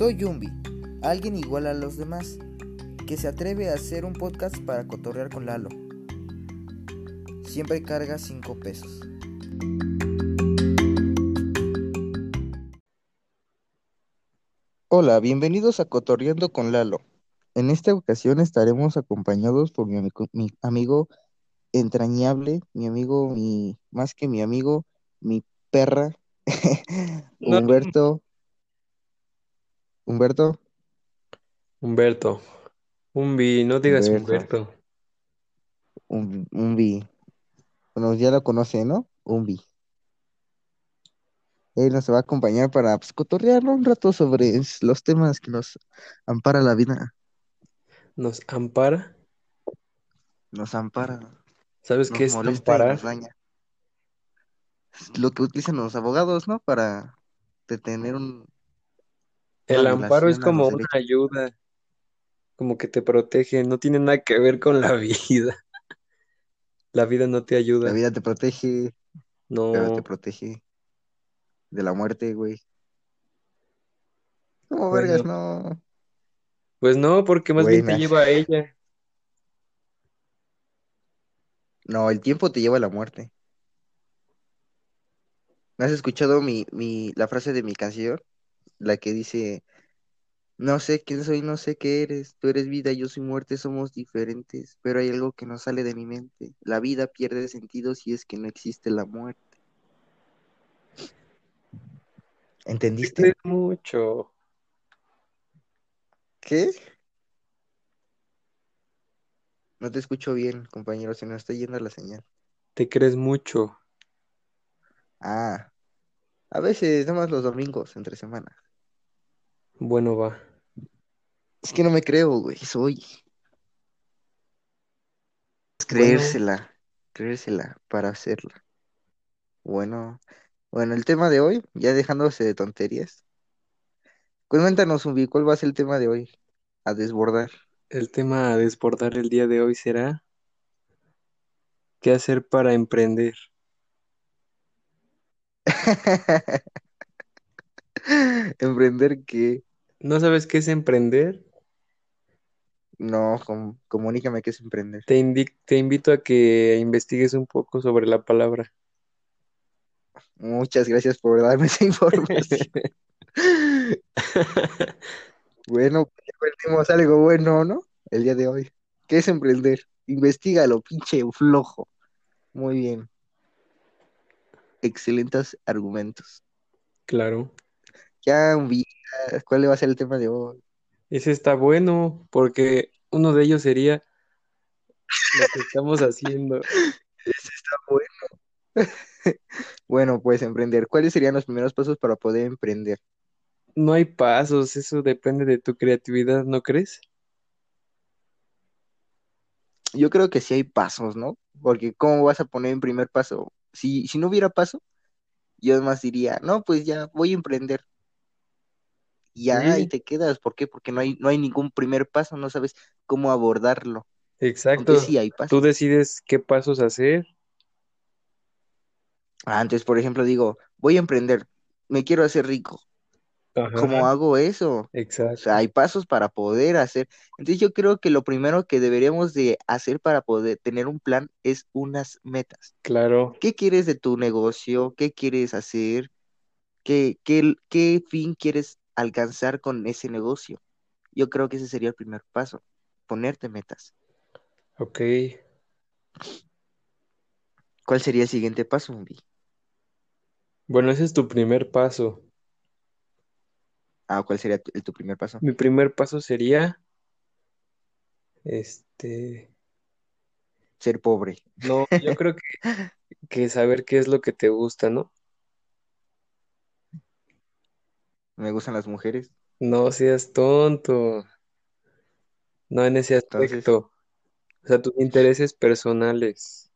Soy Yumbi, alguien igual a los demás, que se atreve a hacer un podcast para cotorrear con Lalo. Siempre carga 5 pesos. Hola, bienvenidos a Cotorreando con Lalo. En esta ocasión estaremos acompañados por mi amigo, mi amigo entrañable, mi amigo, mi más que mi amigo, mi perra, Humberto. Humberto. Humberto. Umbi, no digas Humberto. Humberto. Un, Umbi. Bueno, ya lo conoce, ¿no? Umbi. Él nos va a acompañar para pues, cotorrear un rato sobre los temas que nos ampara la vida. ¿Nos ampara? Nos ampara, ¿Sabes nos qué es amparar? lo que utilizan los abogados, ¿no? Para detener un, El amparo es como una derechos. ayuda, como que te protege, no tiene nada que ver con la vida. La vida no te La ayuda. vida te protege, pero te No, protege de la muerte, güey. ¿Cómo bueno, vergas? No. pues no, porque más bien te lleva a ella. No, el tiempo te lleva a la muerte. ¿No has escuchado mi, mi, la frase de mi canción? La que dice, no sé quién soy, no sé qué eres, tú eres vida, yo soy muerte, somos diferentes, pero hay algo que no sale de mi mente. La vida pierde sentido si es que no existe la muerte. Te ¿Entendiste? mucho, ¿Qué? No te escucho bien, compañero, se nos está yendo la señal. te crees mucho. Ah, a veces, nada más los domingos, entre semana. Bueno, va. Es que no me creo, güey, soy. Es Bueno, creérsela, creérsela para hacerla. Bueno, bueno, el tema de hoy, ya dejándose de tonterías. Cuéntanos, Umbi, ¿cuál va a ser el tema de hoy? A desbordar. el tema a desbordar el día de hoy será ¿qué hacer para emprender? Emprender que ¿No sabes qué es emprender? no, com- comunícame qué es emprender. Te te invito a que investigues un poco sobre la palabra. Muchas gracias por darme esa información. Bueno, pues ya aprendimos algo bueno, ¿no? El día de hoy. ¿Qué es emprender? Investígalo, pinche flojo. Muy bien. Excelentes argumentos. Claro. Ya, ¿cuál va a ser el tema de hoy? Ese está bueno porque uno de ellos sería lo que estamos haciendo. Ese está bueno. Bueno, pues emprender. ¿Cuáles serían los primeros pasos para poder emprender? No hay pasos, eso depende de tu creatividad, ¿no crees? Yo creo que sí hay pasos, ¿no? Porque ¿cómo vas a poner en primer paso? Si, si no hubiera paso, yo además diría, no, pues ya voy a emprender. Y ya ahí te quedas. ¿Por qué? Porque no hay, no hay ningún primer paso, no sabes cómo abordarlo. Exacto. sí hay Tú decides qué pasos hacer. Antes, por ejemplo, digo, voy a emprender, me quiero hacer rico. ¿Cómo Ajá, hago eso? O sea, exacto. hay pasos para poder hacer. Entonces yo creo que lo primero que deberíamos de hacer para poder tener un plan es unas metas. Claro, ¿Qué quieres de tu negocio? ¿Qué quieres hacer? ¿Qué, qué, qué fin quieres alcanzar con ese negocio? Yo creo que ese sería el primer paso, ponerte metas. ok. ¿Cuál sería el siguiente paso, Umbi? Bueno, ese es tu primer paso. Ah, ¿cuál sería tu, primer paso? Mi primer paso sería, este, Ser pobre. no, yo creo que, que saber qué es lo que te gusta, ¿no? Me gustan las mujeres. No seas tonto, no en ese Entonces, aspecto. O sea, tus intereses personales.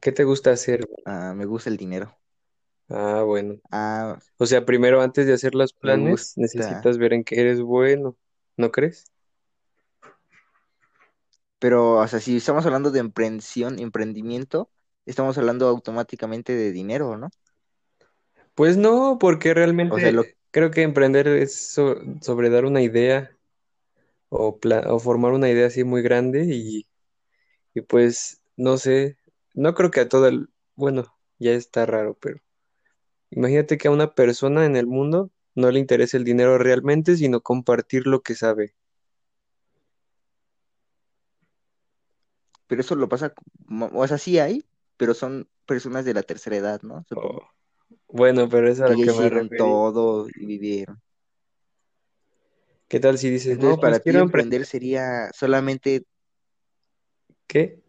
¿Qué te gusta hacer? ah, me gusta el dinero. Ah, bueno. Ah, O sea, primero antes de hacer los me planes, gusta. necesitas ver en qué eres bueno, ¿no crees? Pero, o sea, si estamos hablando de emprensión, emprendimiento, estamos hablando automáticamente de dinero, ¿no? Pues no, porque O sea, lo, realmente Creo que emprender es so- sobre dar una idea o, pla- o formar una idea así muy grande y, y pues no sé, no creo que a todo el, bueno, ya está raro, pero imagínate que a una persona en el mundo no le interesa el dinero realmente, sino compartir lo que sabe. Pero eso lo pasa, o sea, sí hay, pero son personas de la tercera edad, ¿no? Oh, bueno, pero es a Que lo que me todo y vivieron. ¿Qué tal si dices, Entonces, no, pues para ti quiero emprender? sería solamente, ¿Qué?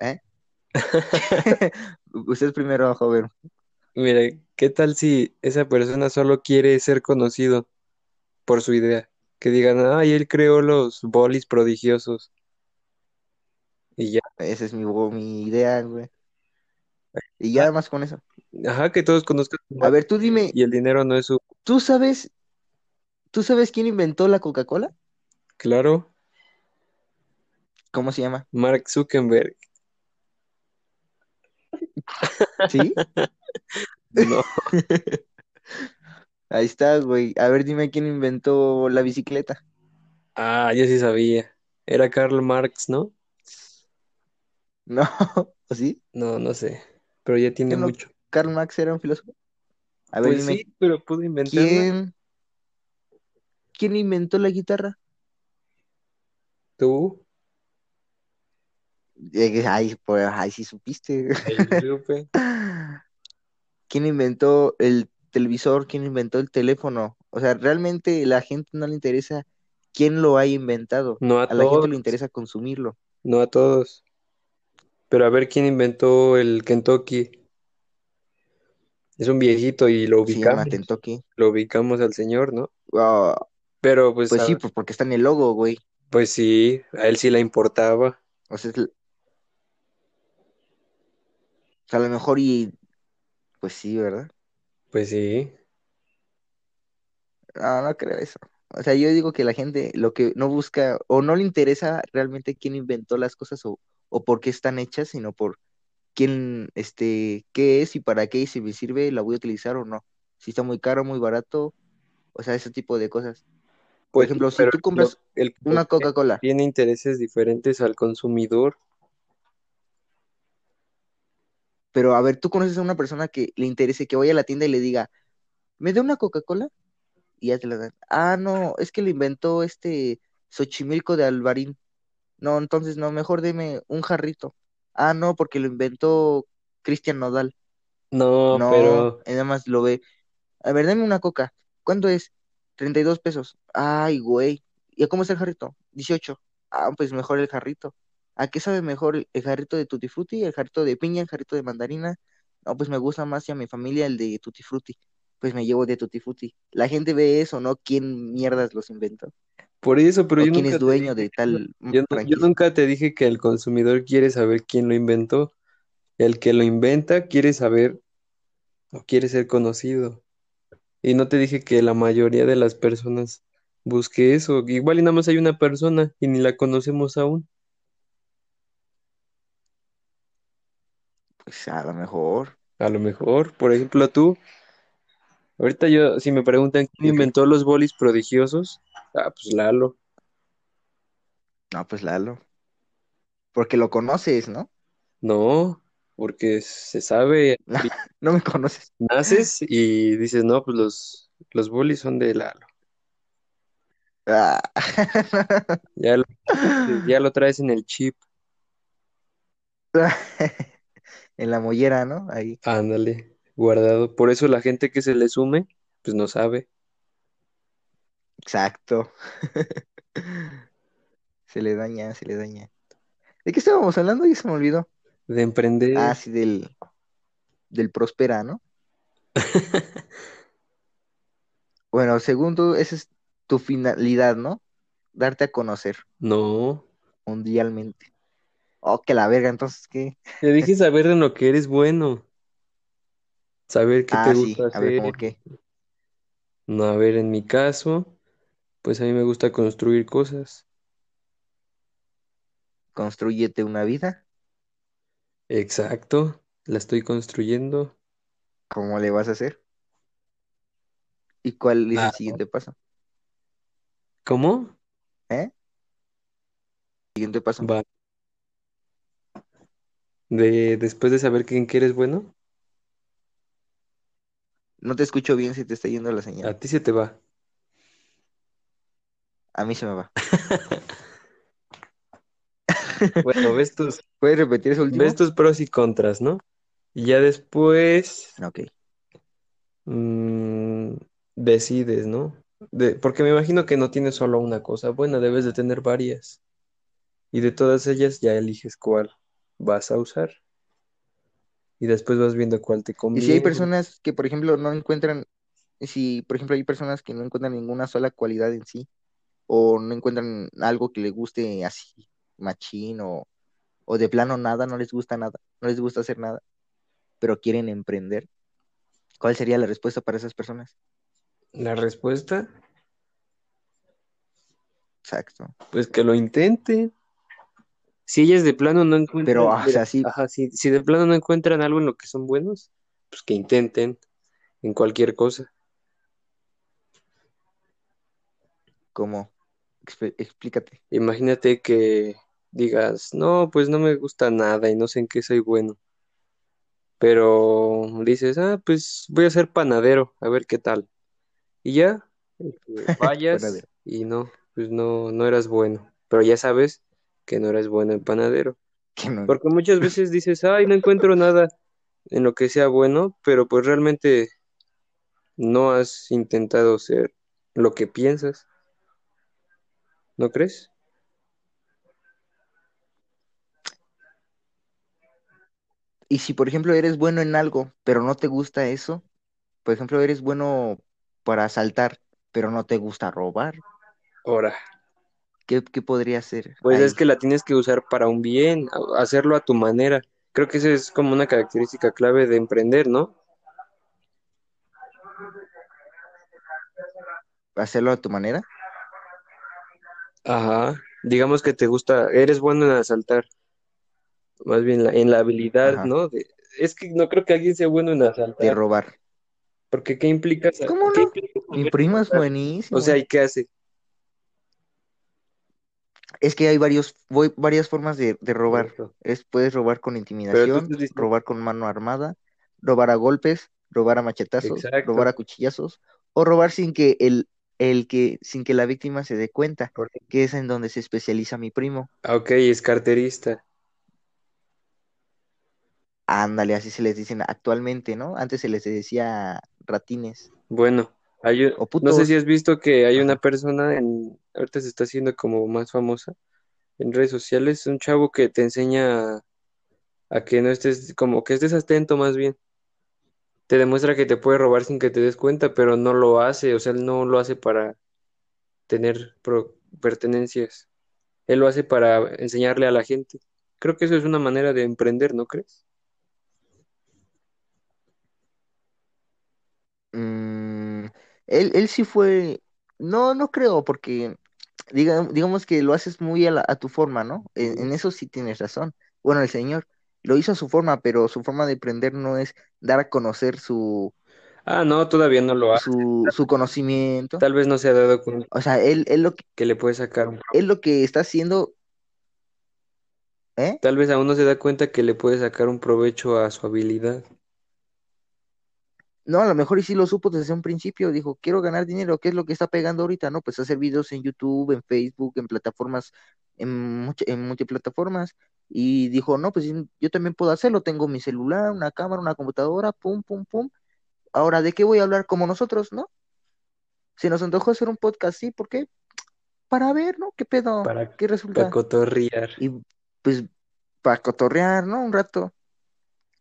¿eh? Usted primero, joven. Mira, ¿qué tal si esa persona solo quiere ser conocido por su idea? Que digan, ay, él creó los bolis prodigiosos y ya. Esa es mi, idea, güey. Y Ah, ya más con eso. Ajá, que todos conozcan A ver, tú dime, y el dinero no es su... ¿tú sabes, tú sabes quién inventó la Coca-Cola? Claro, ¿Cómo se llama? Mark Zuckerberg. ¿Sí? No. Ahí está, güey. A ver, dime quién inventó la bicicleta. Ah, yo sí sabía. Era Karl Marx, ¿no? No, ¿o sí? No, no sé. Pero ya tiene mucho. ¿Karl Marx era un filósofo? A ver, Pues sí, dime, pero pudo inventarla. ¿quién, quién inventó la guitarra? Tú. Eh, Ay, pues, ay, sí supiste. Ahí supe. ¿Quién inventó el televisor? ¿Quién inventó el teléfono? O sea, realmente la gente no le interesa quién lo haya inventado. No a A la gente le todos. interesa consumirlo. No a todos. Pero a ver quién inventó el Kentucky. Es un viejito y lo ubicamos. Kentucky. Lo ubicamos al señor, ¿no? Ah, Pero pues, pues sí, a- pues porque está en el logo, güey. pues sí, a él sí le importaba. O sea, es o sea, a lo mejor y pues sí, ¿verdad? Pues sí. No, no creo eso. O sea, yo digo que la gente lo que no busca o no le interesa realmente quién inventó las cosas o, o por qué están hechas, sino por quién, este, qué es y para qué y si me sirve, la voy a utilizar o no. Si está muy caro, muy barato, o sea, ese tipo de cosas. Por Pues ejemplo, si tú compras el una Coca-Cola, tiene intereses diferentes al consumidor. Pero a ver, tú conoces a una persona que le interese que vaya a la tienda y le diga, ¿me da una Coca-Cola? Y ya te la dan. Ah, no, es que le inventó este Xochimilco de Alvarín. No, entonces no, mejor deme un jarrito. Ah, no, porque lo inventó Cristian Nodal. No, No, pero nada más lo ve. A ver, dame una coca. ¿Cuánto es? 32 pesos. Ay, güey. ¿Y a cómo está el jarrito? 18. Ah, pues mejor el jarrito. ¿A qué sabe mejor el jarrito de Tutti Frutti, el jarrito de piña, el jarrito de mandarina? No, pues me gusta más y a mi familia el de Tutti Frutti. Pues me llevo de Tutti Frutti. La gente ve eso, ¿no? ¿Quién mierdas los inventó? por eso, pero ¿O yo quién nunca es dueño dije de tal Yo, no- yo nunca te dije que el consumidor quiere saber quién lo inventó. El que lo inventa quiere saber o quiere ser conocido. Y no te dije que la mayoría de las personas busque eso. Igual y nada más hay una persona y ni la conocemos aún. Pues a lo mejor. A lo mejor, por ejemplo, tú. Ahorita yo, si me preguntan quién inventó los bolis prodigiosos, ah, pues Lalo. No, pues Lalo. Porque lo conoces, ¿no? No, porque se sabe, No me conoces. naces y dices, no, pues los, los bolis son de Lalo. Ah. Ya lo, ya lo traes en el chip, En la mollera, ¿no? Ahí. ándale, guardado. Por eso la gente que se le sume, pues no sabe Exacto. Se le daña, se le daña. ¿De qué estábamos hablando? Ya se me olvidó. de Ah, emprender. sí, del, del Prospera, ¿no? Bueno, segundo, esa es tu finalidad, ¿no? Darte a conocer No, mundialmente. Oh, que la verga, entonces, ¿qué? te dije saber en lo que eres bueno, saber qué te Ah, sí, gusta a ver, hacer. ¿cómo qué? No, a ver, en mi caso, pues a mí me gusta construir cosas. Construyete una vida. Exacto, la estoy construyendo. ¿Cómo le vas a hacer? ¿Y cuál es Ah, el siguiente paso? ¿cómo? ¿Eh? Siguiente paso. Va. De, después de saber quién que eres bueno, No te escucho bien si te está yendo la a señal. ti se te va. A mí se me va. Bueno, ves tus, ¿Puedes repetir último? ves tus pros y contras, ¿no? Y ya después Ok. mm, decides, ¿no? De, porque me imagino que no tienes solo una cosa buena, debes de tener varias. Y de todas ellas ya eliges cuál vas a usar. Y después vas viendo cuál te Y si hay conviene. personas que, por ejemplo, no encuentran, si, por ejemplo, hay personas que no encuentran ninguna sola cualidad en sí, o no encuentran algo que les guste así, machín, o, o de plano nada, no les gusta nada, no les gusta hacer nada, pero quieren emprender, ¿cuál sería la respuesta para esas personas? La respuesta, Exacto. pues que lo intenten. Si ellas de plano no encuentran, Pero, o mira, sea, sí, ajá, si, si de plano no encuentran algo en lo que son buenos, pues que intenten en cualquier cosa. Exp- explícate. Imagínate que digas, no, pues no me gusta nada y no sé en qué soy bueno. Pero dices, ah, pues voy a ser panadero, a ver qué tal. Y ya, este, vayas y no, pues no, no eras bueno. Pero ya sabes que no eres bueno en panadero. No, Porque muchas veces dices, ay, no encuentro nada en lo que sea bueno, pero pues realmente no has intentado ser lo que piensas, ¿no crees? Y si, por ejemplo, eres bueno en algo, pero no te gusta eso, por ejemplo, eres bueno para asaltar, pero no te gusta robar, Ahora, ¿qué, qué podría hacer pues es que la tienes que usar para un bien, hacerlo a tu manera. Creo que esa es como una característica clave de emprender, ¿no? ¿Hacerlo a tu manera? Ajá. Digamos que te gusta, eres bueno en asaltar, más bien la- en la habilidad, Ajá, ¿no? De- es que no creo que alguien sea bueno en de asaltar, robar. porque ¿qué implica, ¿Cómo qué no? implica Mi primo es asaltar? O sea, buenísimo. ¿y qué hace? Es que hay varios, voy, varias formas de, robar. Es, puedes robar con intimidación, robar con mano armada, robar a golpes, robar a machetazos, robar a cuchillazos, o robar sin que el, el que, sin que la víctima se dé cuenta, que es en donde se especializa mi primo. Ah, Ok, es carterista. Ándale, así se les dicen actualmente, ¿no? Antes se les decía ratines Bueno, hay un- o no sé si has visto que hay una persona en, ahorita se está haciendo como más famosa en redes sociales, un chavo que te enseña a, a que no estés, como que estés atento más bien. Te demuestra que te puede robar sin que te des cuenta, pero no lo hace, o sea, él no lo hace para tener pro- pertenencias, él lo hace para enseñarle a la gente. Creo que eso es una manera de emprender, ¿no crees? Mm, él, él sí fue, no, no creo, porque diga- digamos que lo haces muy a, la- a tu forma, ¿no? En, eso sí tienes razón. Bueno, el señor lo hizo a su forma, pero su forma de emprender no es dar a conocer su, Ah, no, todavía no lo hace. su, su conocimiento. Tal vez no se ha dado cuenta O sea, él, él lo, que- que le puede sacar un él lo que está haciendo, ¿eh? Tal vez aún no se da cuenta que le puede sacar un provecho a su habilidad. No, a lo mejor y sí lo supo desde un principio, dijo, quiero ganar dinero, ¿qué es lo que está pegando ahorita? No, pues hacer videos en YouTube, en Facebook, en plataformas, en, much- en multiplataformas, y dijo, no, pues sí, yo también puedo hacerlo, tengo mi celular, una cámara, una computadora, pum, pum, pum. Ahora, ¿de qué voy a hablar como nosotros, no? Si nos antojó hacer un podcast, sí, ¿por qué? Para ver, ¿no? ¿Qué pedo? Para, ¿Qué para resulta? cotorrear. Y pues, para cotorrear, ¿no? Un rato.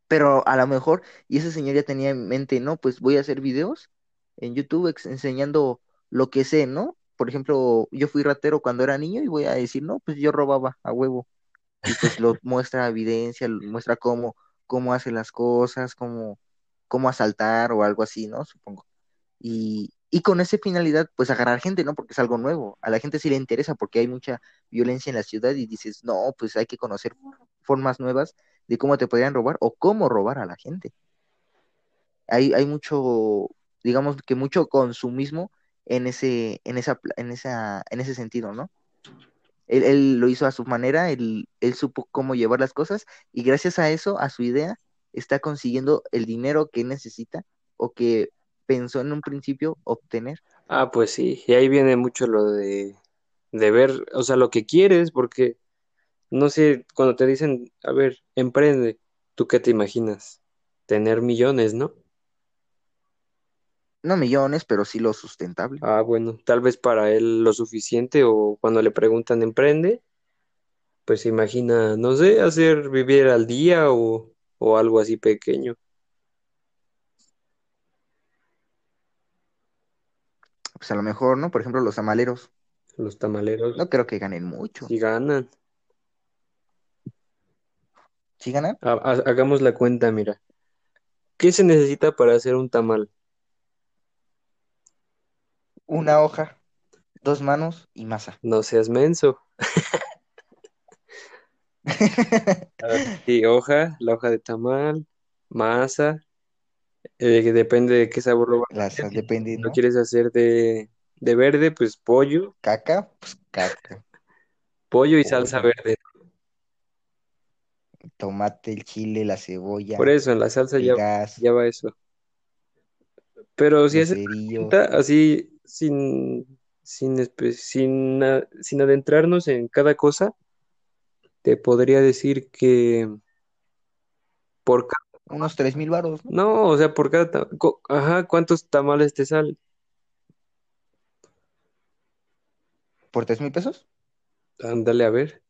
Pero a lo mejor, y ese señor ya tenía en mente, no, pues voy a hacer videos en YouTube enseñando lo que sé, ¿no? Por ejemplo, yo fui ratero cuando era niño y voy a decir, no, pues yo robaba a huevo. Y pues lo muestra evidencia, lo- muestra cómo, cómo hace las cosas, cómo, cómo asaltar o algo así, ¿no? Supongo. Y, y con esa finalidad, pues agarrar gente, ¿no? Porque es algo nuevo. A la gente sí le interesa porque hay mucha violencia en la ciudad y dices, no, pues hay que conocer formas nuevas de cómo te podrían robar o cómo robar a la gente. Hay, hay mucho, digamos que mucho consumismo en ese, en esa, en esa, en ese sentido, ¿no? Él, él lo hizo a su manera, él, él supo cómo llevar las cosas y gracias a eso, a su idea, está consiguiendo el dinero que necesita o que pensó en un principio obtener. Ah, pues sí, y ahí viene mucho lo de, de ver, o sea, lo que quieres, porque no sé, cuando te dicen, a ver, emprende, ¿tú qué te imaginas? Tener millones, ¿no? No millones, pero sí lo sustentable. Ah, bueno, tal vez para él lo suficiente o cuando le preguntan emprende, pues se imagina, no sé, hacer vivir al día o, o algo así pequeño. Pues a lo mejor, ¿no? Por ejemplo, los amaleros. Los tamaleros No creo que ganen mucho. sí ganan. ¿Sí ganan? Ha- ha- hagamos la cuenta, mira. ¿Qué se necesita para hacer un tamal? Una hoja, dos manos y masa. No seas menso. Sí, hoja, la hoja de tamal, masa, eh, que depende de qué sabor lo vas a hacer. Lo ¿no? quieres hacer de, de verde, pues pollo, Caca, pues caca. pollo y salsa verde. Tomate, el chile, la Por cebolla, eso en la salsa ya, gas, ya va eso. Pero si haces así, sin, sin, sin, sin adentrarnos en cada cosa, te podría decir que por cada, Unos tres mil varos, ¿no? no, o sea, por cada, ajá, ¿cuántos tamales te salen? ¿Por tres mil pesos? Ándale a ver.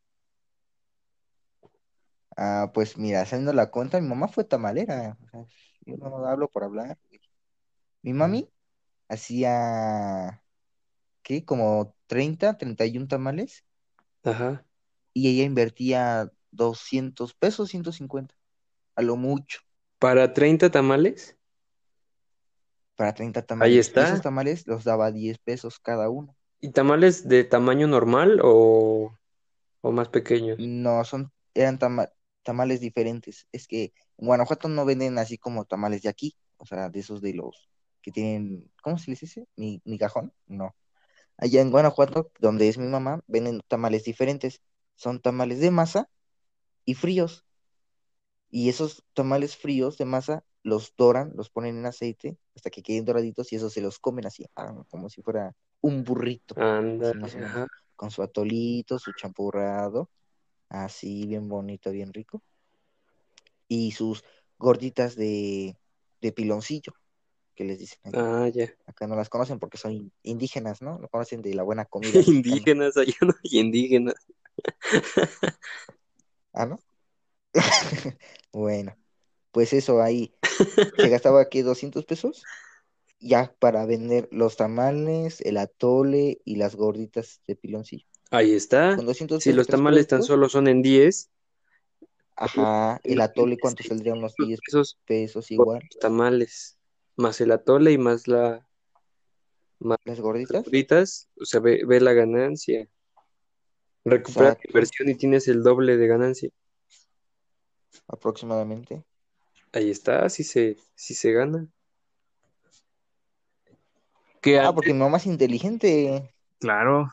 Ah, pues mira, haciendo la cuenta, mi mamá fue tamalera. O sea, yo no hablo por hablar. güey. Mi mami hacía, ¿qué? Como 30, 31 tamales Ajá. y ella invertía 200 pesos, 150, a lo mucho, Para 30 tamales, para 30 ahí tamales. Y esos está. tamales los daba 10 pesos cada uno. ¿Y tamales de tamaño normal o, o más pequeños? No, son, eran tama- tamales diferentes. Es que en Guanajuato no venden así como tamales de aquí, o sea, de esos de los que tienen, ¿cómo se les dice? Mi, migajón, no. Allá en Guanajuato, donde es mi mamá, venden tamales diferentes. Son tamales de masa y fríos. Y esos tamales fríos de masa los doran, los ponen en aceite hasta que queden doraditos y esos se los comen así, ah, como si fuera un burrito, así ajá. con su atolito, su champurrado, así bien bonito, bien rico, y sus gorditas de, de piloncillo, que les dicen. Ah, ya. Acá no las conocen porque son in- indígenas, ¿no? No conocen de la buena comida. Indígenas, allá no hay indígenas. Ah, ¿no? Bueno, pues eso ahí se gastaba aquí 200 pesos ya para vender los tamales, el atole y las gorditas de piloncillo. Ahí está. Con 200 Si los tamales tan solo son en 10, ajá, el atole cuánto saldría unos 10 pesos pesos igual, los tamales, más el atole y más la más las las gorditas, gorditas, o sea, ve, ve la ganancia. Recuperas exacto, inversión y tienes el doble de ganancia. aproximadamente. Ahí está, sí se, sí se gana. Que Ah, antes, porque mi mamá es inteligente, claro.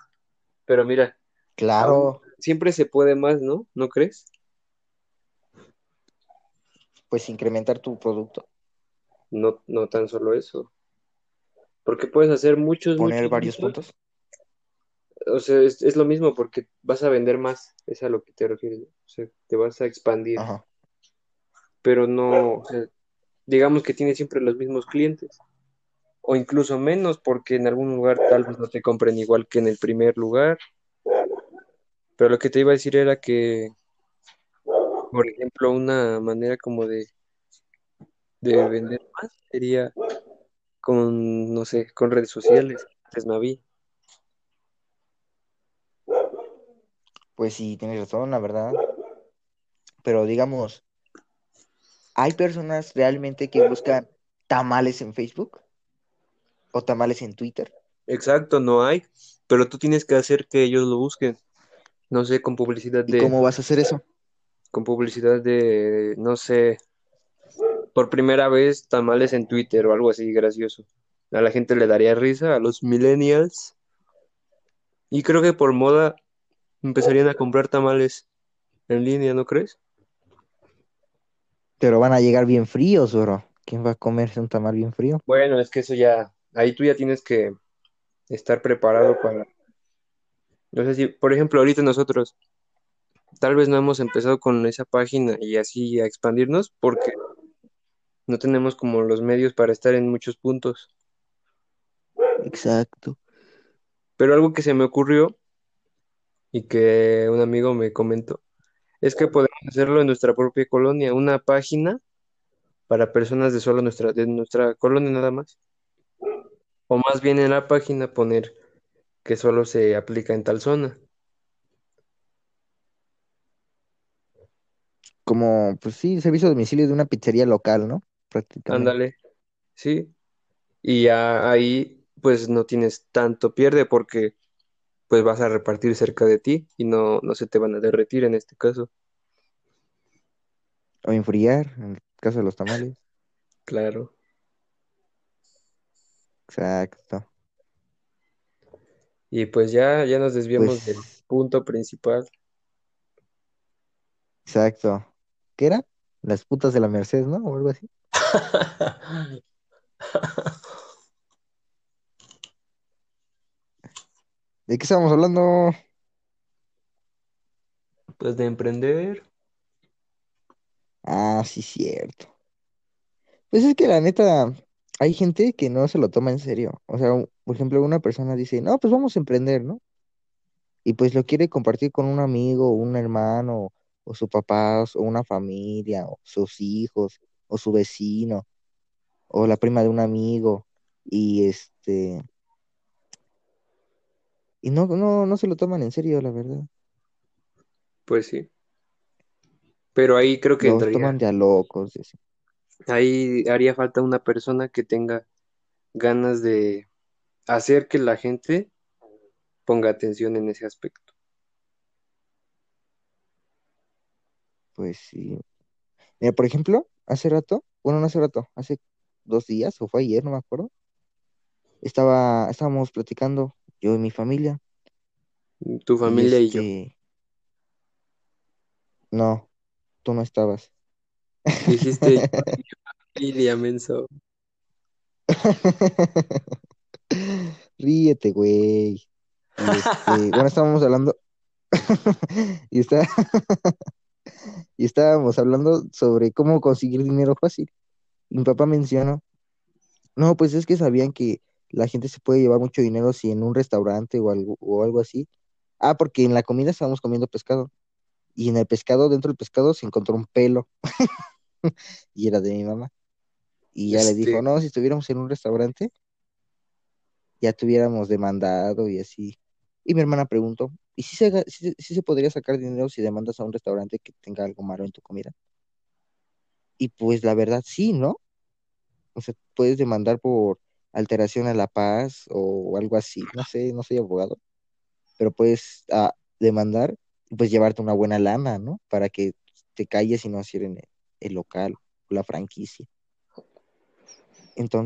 Pero mira, claro, siempre se puede más, ¿no? ¿No crees? pues incrementar tu producto, No, no tan solo eso. Porque puedes hacer muchos, poner muchos, varios muchos. puntos. O sea, es, es lo mismo porque vas a vender más. Es a lo que te refieres. O sea, te vas a expandir. Ajá, Pero no, o sea, digamos que tienes siempre los mismos clientes. O incluso menos porque en algún lugar tal vez no te compren igual que en el primer lugar. Pero lo que te iba a decir era que, por ejemplo, una manera como de, de vender más sería con, no sé, con redes sociales. Antes no había. pues sí, tienes razón, la verdad. Pero digamos, ¿hay personas realmente que buscan tamales en Facebook o tamales en Twitter? Exacto, no hay. Pero tú tienes que hacer que ellos lo busquen. No sé, con publicidad ¿Y de, cómo vas a hacer eso? con publicidad de, no sé, por primera vez tamales en Twitter o algo así gracioso. a la gente le daría risa, a los millennials. Y creo que por moda empezarían a comprar tamales en línea, ¿no crees? Pero van a llegar bien fríos, bro. ¿Quién va a comerse un tamal bien frío? Bueno, es que eso ya, ahí tú ya tienes que estar preparado para, no sé si, por ejemplo, ahorita nosotros tal vez no hemos empezado con esa página y así a expandirnos porque no tenemos como los medios para estar en muchos puntos. Exacto. Pero algo que se me ocurrió y que un amigo me comentó es que podemos hacerlo en nuestra propia colonia, una página para personas de solo nuestra, de nuestra colonia nada más. O más bien en la página poner que solo se aplica en tal zona. Como, pues sí, servicio de domicilio de una pizzería local, ¿no? Prácticamente. Ándale, sí. Y ya ahí pues no tienes tanto pierde porque pues vas a repartir cerca de ti y no, no se te van a derretir en este caso. O enfriar, en el caso de los tamales. Claro. Exacto. Y pues ya, ya nos desviamos Pues, del punto principal. exacto. ¿Qué era? Las putas de la Merced, ¿no? O algo así. ¿De qué estábamos hablando? Pues de emprender. Ah, sí, cierto. Pues es que la neta, hay gente que no se lo toma en serio. O sea, por ejemplo, una persona dice, no, pues vamos a emprender, ¿no? Y pues lo quiere compartir con un amigo, un hermano, o su papá, o una familia, o sus hijos, o su vecino, o la prima de un amigo. Y este, y no, no, no se lo toman en serio, la verdad. Pues sí. Pero ahí creo que Los toman entraría, de a locos. así. Ahí haría falta una persona que tenga ganas de hacer que la gente ponga atención en ese aspecto. Pues sí. Mira, por ejemplo, hace rato, bueno, no hace rato, hace dos días, o fue ayer, no me acuerdo. Estaba, estábamos platicando, yo y mi familia, Tu y familia y yo. este, no, tú no estabas. Dijiste familia, menso. Ríete, güey. Este, bueno, estábamos hablando, y está, y estábamos hablando sobre cómo conseguir dinero fácil. Y mi papá mencionó, no, pues es que sabían que la gente se puede llevar mucho dinero si en un restaurante o algo, o algo así. Ah, porque en la comida estábamos comiendo pescado. Y en el pescado, dentro del pescado, se encontró un pelo. Y era de mi mamá. Y ya le dijo, Este, no, si estuviéramos en un restaurante, ya tuviéramos demandado y así. Y mi hermana preguntó, ¿y si se, si se- si se podría sacar dinero si demandas a un restaurante que tenga algo malo en tu comida? Y pues la verdad, sí, ¿no? O sea, puedes demandar por alteración a la paz o algo así. No sé, no soy abogado, pero puedes ah, demandar pues llevarte una buena lana, ¿no? Para que te calles y no cierren el, el local o la franquicia.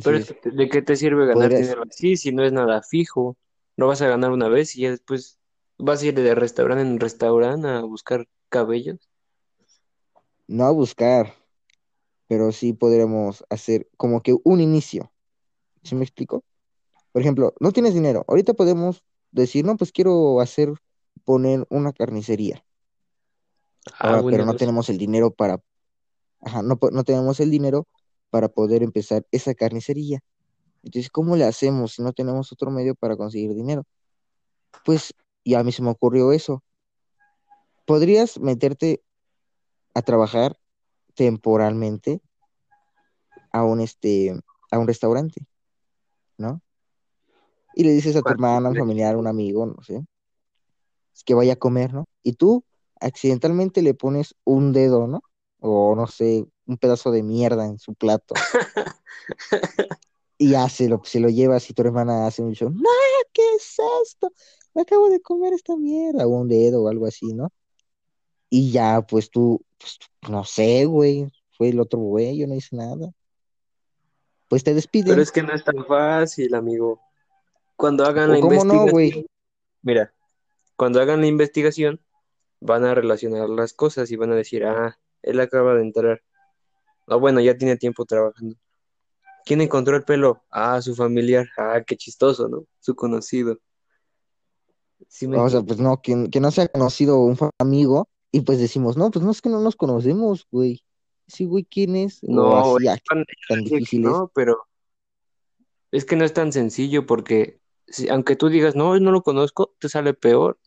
pero es Entonces, que, ¿de qué te sirve ganar podrías, dinero así si no es nada fijo? No vas a ganar una vez y ya después vas a ir de restaurante en restaurante a buscar cabellos. no a buscar, pero sí podríamos hacer como que un inicio. ¿Sí me explico? Por ejemplo, no tienes dinero. Ahorita podemos decir, no, pues quiero hacer, poner una carnicería. Ah, buen pero no tenemos el dinero para, ajá, no, no tenemos el dinero para poder empezar esa carnicería. Entonces, ¿cómo le hacemos si no tenemos otro medio para conseguir dinero? Pues, y a mí se me ocurrió eso. Podrías meterte a trabajar temporalmente a un, este, a un restaurante, ¿no? Y le dices a tu hermana, un familiar, un amigo, no sé, que vaya a comer, ¿no? Y tú accidentalmente le pones un dedo, ¿no? O no sé, un pedazo de mierda en su plato. Y ya se lo, se lo llevas y tu hermana hace un show. No, ¿qué es esto? Me acabo de comer esta mierda. O un dedo o algo así, ¿no? Y ya, pues tú, pues, no sé, güey. Fue el otro güey, yo no hice nada. pues te Pero despiden. es que no es tan fácil, amigo. Cuando hagan ¿O la cómo no, güey? investigación, mira, cuando hagan la investigación, van a relacionar las cosas y van a decir, ah, él acaba de entrar. Ah, bueno, ya tiene tiempo trabajando. ¿Quién encontró el pelo? Ah, su familiar. Ah, qué chistoso, ¿no? Su conocido. ¿Sí me O sea, pues no, que, que no se ha conocido un amigo y pues decimos, no, pues no es que no nos conocemos, güey. Sí, güey, ¿quién es? O No, así, van- tan difícil es. no, pero es que no es tan sencillo porque si- aunque tú digas, no, no lo conozco, te sale peor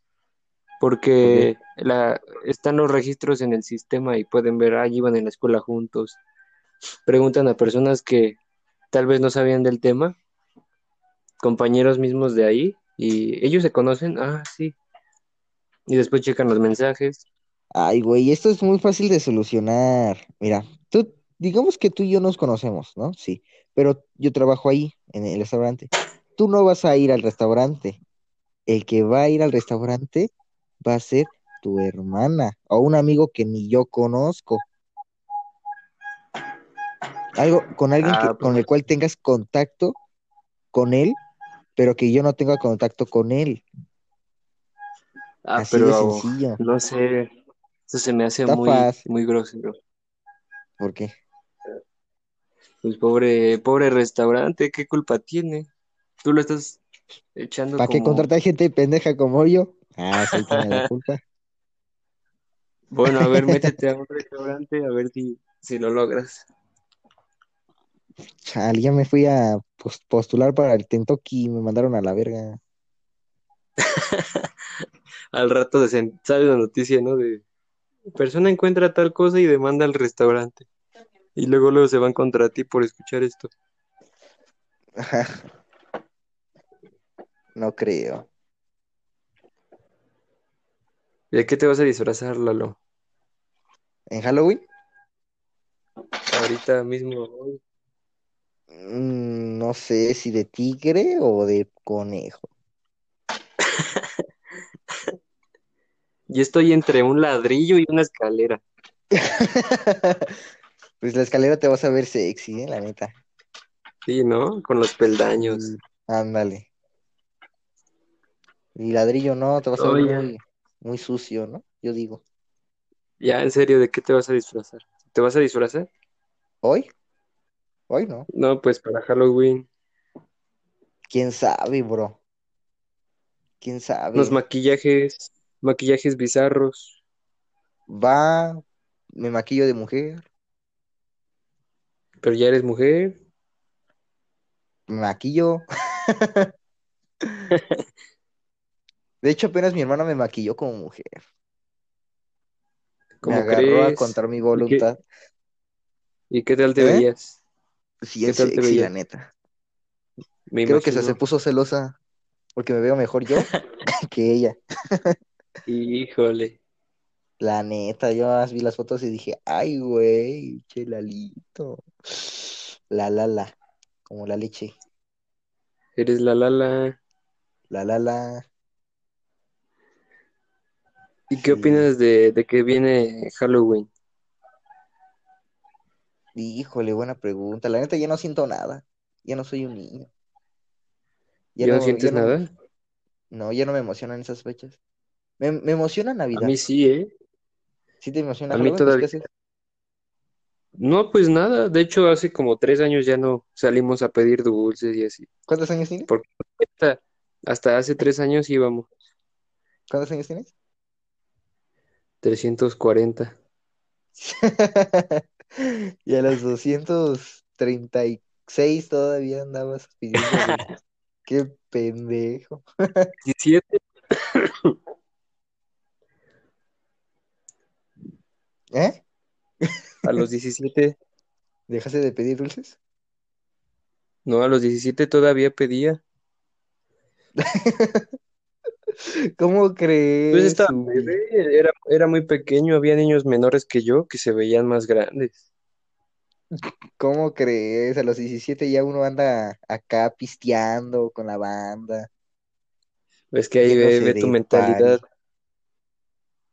Porque la, están los registros en el sistema y pueden ver, ah, iban en la escuela juntos. Preguntan a personas que tal vez no sabían del tema, compañeros mismos de ahí, y ellos se conocen, ah, sí, y después checan los mensajes. Ay, güey, esto es muy fácil de solucionar. Mira, tú, digamos que tú y yo nos conocemos, ¿no? Sí, pero yo trabajo ahí, en el restaurante. Tú no vas a ir al restaurante. El que va a ir al restaurante va a ser tu hermana o un amigo que ni yo conozco. Algo con alguien que, Ah, con el cual tengas contacto con él, pero que yo no tenga contacto con él. ah, Así de sencillo. no sé, eso se me hace Está muy, fácil. muy grosero. ¿Por qué? Pues pobre, pobre restaurante, ¿qué culpa tiene? Tú lo estás echando ¿Para qué contratar gente pendeja como yo? Ah, sí, tiene la culpa. bueno, a ver, métete a un restaurante a ver si, si lo logras. Chale, ya me fui a pos- postular para el Kentucky y me mandaron a la verga. Al rato de sale la noticia, ¿no? De persona encuentra tal cosa y demanda al restaurante. Y luego luego se van contra ti por escuchar esto. No creo. ¿De qué te vas a disfrazar, Lalo? ¿En Halloween? Ahorita mismo. hoy. Mm, no sé si de tigre o de conejo. Yo estoy entre un ladrillo y una escalera. Pues la escalera te vas a ver sexy, ¿eh? La neta. Sí, ¿no? Con los peldaños. Ándale. Y ladrillo no, te vas a ver muy, muy sucio, ¿no? Yo digo. ya en serio, ¿de qué te vas a disfrazar? ¿Te vas a disfrazar? ¿Hoy? Hoy no. No, pues para Halloween. ¿Quién sabe, bro? ¿Quién sabe? maquillajes, maquillajes bizarros. Va, me maquillo de mujer, Pero ya eres mujer. me maquillo. De hecho, apenas mi hermana me maquilló como mujer. Me ¿Cómo agarró a contra mi ¿Y qué, voluntad. y qué tal te ¿Eh? veías? Sí, ¿Qué es tal te la neta. Me Creo que se puso celosa porque me veo mejor yo que ella. Híjole, La neta, yo más vi las fotos y dije, ay, güey, chelalito. La la la, como la leche. eres la Lala. La la la. ¿Y qué Sí. opinas de, de que viene Halloween? Híjole, buena pregunta. La neta, ya no siento nada. Ya no soy un niño. Ya ¿Ya no no, ya sientes no, nada? no, ya no me emocionan esas fechas. Me, me emociona A Navidad. mí sí, ¿eh? ¿Sí te emociona A mí todavía. No, pues nada. De hecho, hace como tres años ya no salimos a pedir dulces y así. ¿Cuántos años tienes? Porque hasta, hasta hace tres años íbamos. ¿Cuántos años tienes? 340. Y a los 236 todavía andabas pidiendo. Qué pendejo. 17. ¿Eh? A los 17. ¿Dejaste de pedir dulces? No, a los 17 todavía pedía. ¿Cómo Pues crees, estaba Ubi? bebé, era, era muy pequeño, había niños menores que yo que se veían más grandes. ¿Cómo crees? A los 17 ya uno anda acá pisteando con la banda, Es que ahí ve, tu mentalidad. party.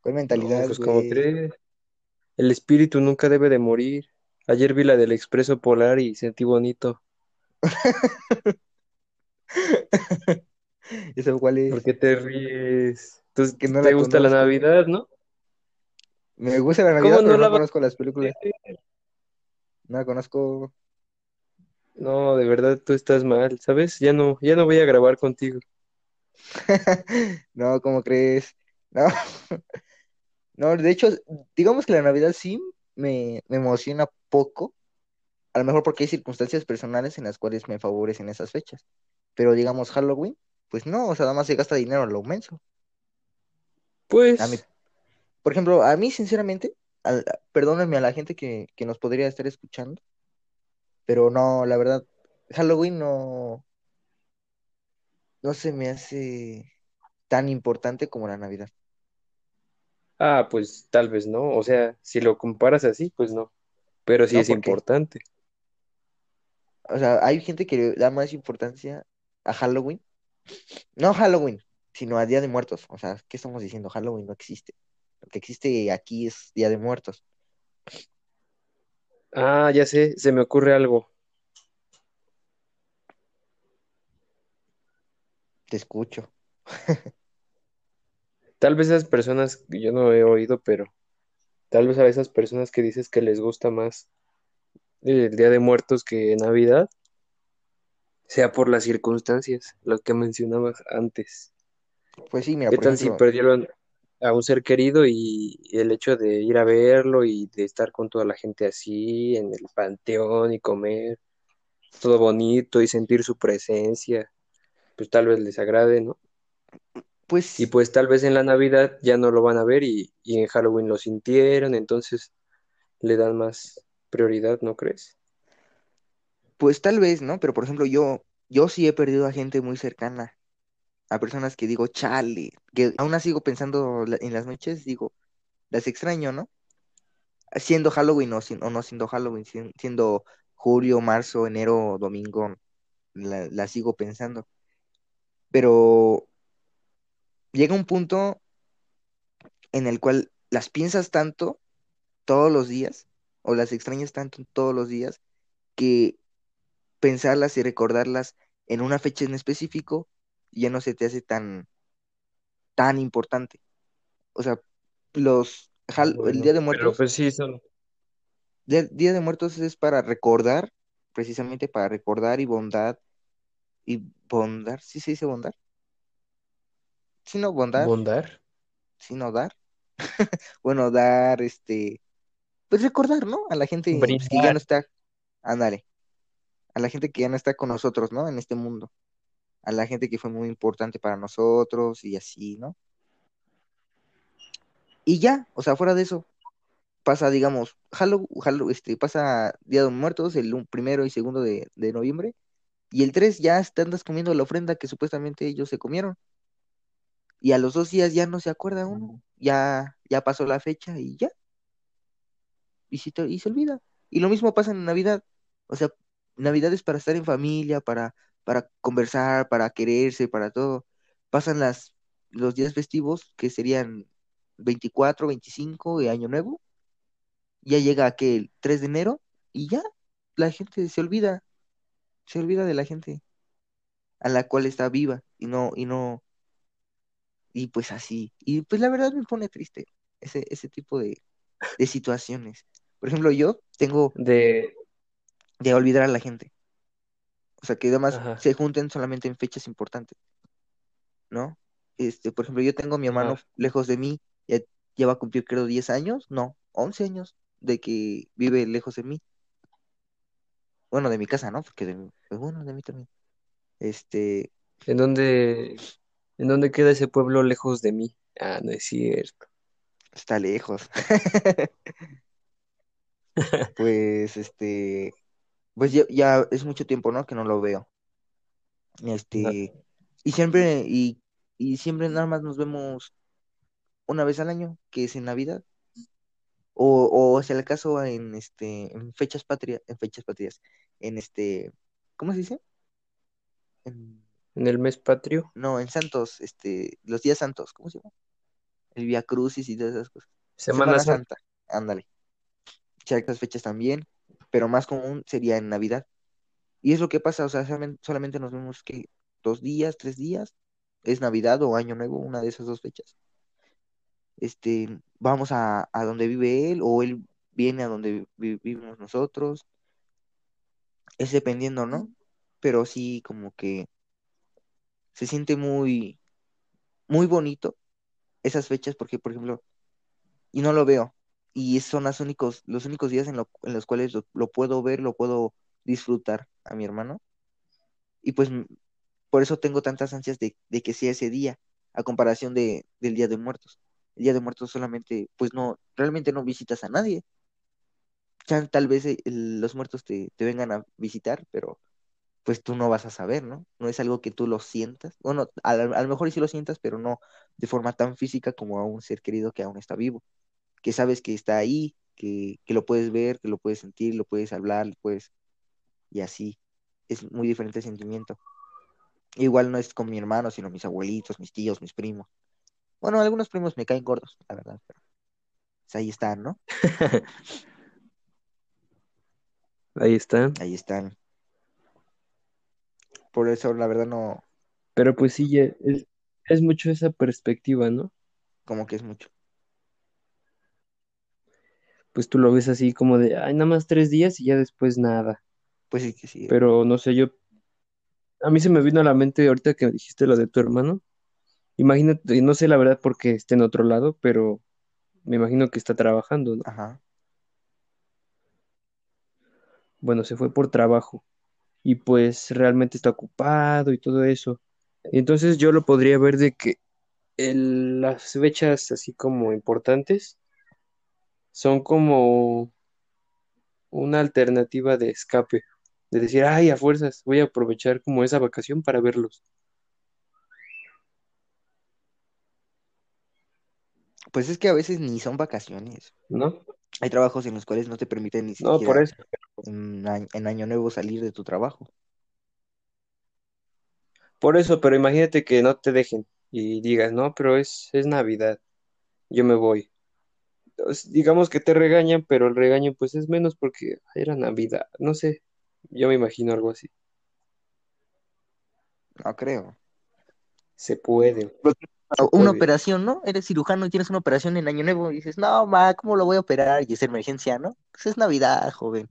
¿Cuál No, mentalidad, pues como crees, el espíritu nunca debe de morir. Ayer vi la del Expreso Polar y sentí bonito. ¿Eso cuál ¿Por es? qué te ríes? ¿Tú- Que no ¿Te la gusta la. Navidad, no? Me gusta la ¿Cómo Navidad, no pero la no conozco las películas. No la conozco. No, de verdad tú estás mal, ¿sabes? Ya no, ya no voy a grabar contigo. No, ¿cómo crees? No, no, de hecho, digamos que la Navidad sí me, me emociona poco, a lo mejor porque hay circunstancias personales en las cuales me favorecen esas fechas. Pero digamos Halloween, pues no, o sea, nada más se gasta dinero a lo menso. A mí, Pues, por ejemplo, a mí sinceramente, al- perdónenme a la gente que, que nos podría estar escuchando, pero no, la verdad, Halloween no, no se me hace tan importante como la Navidad. ah, pues tal vez no. O sea, si lo comparas así, pues no. Pero sí ¿no? es importante. o sea, hay gente que le da más importancia a Halloween, no Halloween, sino a Día de Muertos. O sea, ¿qué estamos diciendo? Halloween no existe. Lo que existe aquí es Día de Muertos. Ah, ya sé, se me ocurre algo. Te escucho. Tal vez esas personas, yo no he oído, pero tal vez a esas personas que dices que les gusta más el Día de Muertos que Navidad, sea por las circunstancias, lo que mencionabas antes. Pues sí, mira, ¿Qué por tal si ejemplo, perdieron a un ser querido y el hecho de ir a verlo y de estar con toda la gente así en el panteón y comer todo bonito y sentir su presencia, pues tal vez les agrade, ¿no? Y pues, pues tal vez en la Navidad ya no lo van a ver y, y en Halloween lo sintieron, entonces le dan más prioridad, ¿no crees? Pues tal vez, ¿no? Pero por ejemplo, yo, yo sí he perdido a gente muy cercana, a personas que digo, chale, que aún sigo pensando en las noches, digo, las extraño, ¿no? Siendo Halloween o, sin- o no siendo Halloween, sien- siendo julio, marzo, enero, domingo, la, la sigo pensando. Pero llega un punto en el cual las piensas tanto todos los días, o las extrañas tanto todos los días, que pensarlas y recordarlas en una fecha en específico ya no se te hace tan, tan importante. O sea, los, el Día de pero Muertos, pues sí, son Día, de Muertos es para recordar, precisamente para recordar y bondad, y bondar, ¿sí se dice bondar? Sí, no, bondar, bondar, sí, no dar. Bueno, dar, este, pues recordar, ¿no? A la gente pues, que ya no está, ándale, a la gente que ya no está con nosotros, ¿no? En este mundo, a la gente que fue muy importante para nosotros y así, ¿no? Y ya, o sea, fuera de eso, pasa, digamos, Halloween, este, pasa Día de Muertos, el primero y segundo de, de noviembre, y el 3 ya te andas comiendo la ofrenda que supuestamente ellos se comieron, y a los dos días ya no se acuerda uno, ya, ya pasó la fecha y ya, y, se te- y se olvida. Y lo mismo pasa en Navidad, o sea, Navidad es para estar en familia, para, para conversar, para quererse, para todo. Pasan las, los días festivos, que serían 24 25 de Año Nuevo, ya llega aquel 3 de enero y ya la gente se olvida, se olvida de la gente a la cual está viva y no, y no, y pues así. Y pues la verdad me pone triste ese, ese tipo de, de situaciones. Por ejemplo, yo tengo de, de olvidar a la gente, o sea, que además ajá, se junten solamente en fechas importantes, ¿no? Este, por ejemplo, yo tengo a mi hermano ajá. lejos de mí, ya, ya va a cumplir creo 10 años, no, 11 años de que vive lejos de mí. Bueno, de mi casa, ¿no? Porque de, mi- pues bueno, de mí también. Este, ¿En dónde, en dónde queda ese pueblo lejos de mí? Ah, no es cierto. está lejos. Pues, este, pues ya, ya es mucho tiempo, ¿no? Que no lo veo. Este, y siempre, y, y siempre nada más nos vemos una vez al año, que es en Navidad. O, o si el caso en este, en fechas patrias, en fechas patrias, en este, ¿cómo se dice? En- En el mes patrio, no, en Santos, este, los días santos, ¿cómo se llama? El Vía Crucis y todas esas cosas. Semana. Santa, ándale. Ciertas fechas también, pero más común sería en Navidad. Y es lo que pasa, o sea, solamente nos vemos que dos días, tres días, es Navidad o Año Nuevo, una de esas dos fechas. Este, vamos a, a donde vive él o él viene a donde vi- vivimos nosotros, es dependiendo, ¿no? Pero sí, como que se siente muy, muy bonito esas fechas porque, por ejemplo, y no lo veo, y son los únicos, los únicos días en, lo- en los cuales lo, puedo ver, lo puedo disfrutar a mi hermano, y pues por eso tengo tantas ansias de, de que sea ese día, a comparación de, del Día de Muertos. El Día de Muertos solamente, pues no, realmente no visitas a nadie. Tal vez eh, los muertos te, te vengan a visitar, pero pues tú no vas a saber, ¿no? No es algo que tú lo sientas. Bueno, a, a lo mejor sí lo sientas, pero no de forma tan física como a un ser querido que aún está vivo, que sabes que está ahí, que, que lo puedes ver, que lo puedes sentir, lo puedes hablar, lo puedes, y así. Es muy diferente el sentimiento. Igual no es con mi hermano, sino mis abuelitos, mis tíos, mis primos. Bueno, algunos primos me caen gordos, la verdad, pero pues, ahí están, ¿no? Ahí está. Ahí están. Por eso, la verdad, no, Pero pues sí, ya es, es mucho esa perspectiva, ¿no? como que es mucho. Pues tú lo ves así como de, ay, nada más tres días y ya después nada. Pues sí que sí. Pero no sé, yo, a mí se me vino a la mente ahorita que me dijiste lo de tu hermano. Imagínate, no sé la verdad porque esté en otro lado, pero me imagino que está trabajando, ¿no? Ajá. Bueno, se fue por trabajo y pues realmente está ocupado y todo eso. Entonces yo lo podría ver de que el- las fechas así como importantes son como una alternativa de escape, de decir, ay, a fuerzas, voy a aprovechar como esa vacación para verlos, Pues es que a veces ni son vacaciones. ¿no? Hay trabajos en los cuales no te permiten ni No, por siquiera eso, en, en año nuevo salir de tu trabajo. por eso, pero imagínate que no te dejen y digas, no, pero es, es Navidad, yo me voy. Digamos que te regañan, pero el regaño pues es menos porque era Navidad, no sé, yo me imagino algo así. No creo. Se puede, se O Una puede. operación, ¿no? Eres cirujano y tienes una operación en año nuevo y dices, no, ma, ¿cómo lo voy a operar? Y es emergencia, ¿no? Pues es Navidad, joven.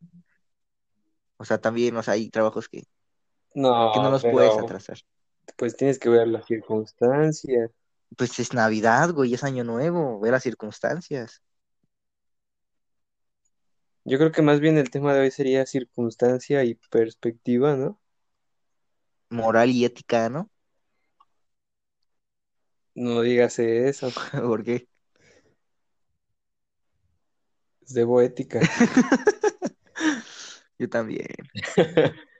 O sea, también, o sea, hay trabajos que, que no No, los puedes atrasar. pues tienes que ver las circunstancias. Pues es Navidad, güey, es año nuevo, ve las circunstancias. Yo creo que más bien el tema de hoy sería circunstancia y perspectiva, ¿no? Moral y ética, ¿no? No digas eso, Porque es de boética. yo también.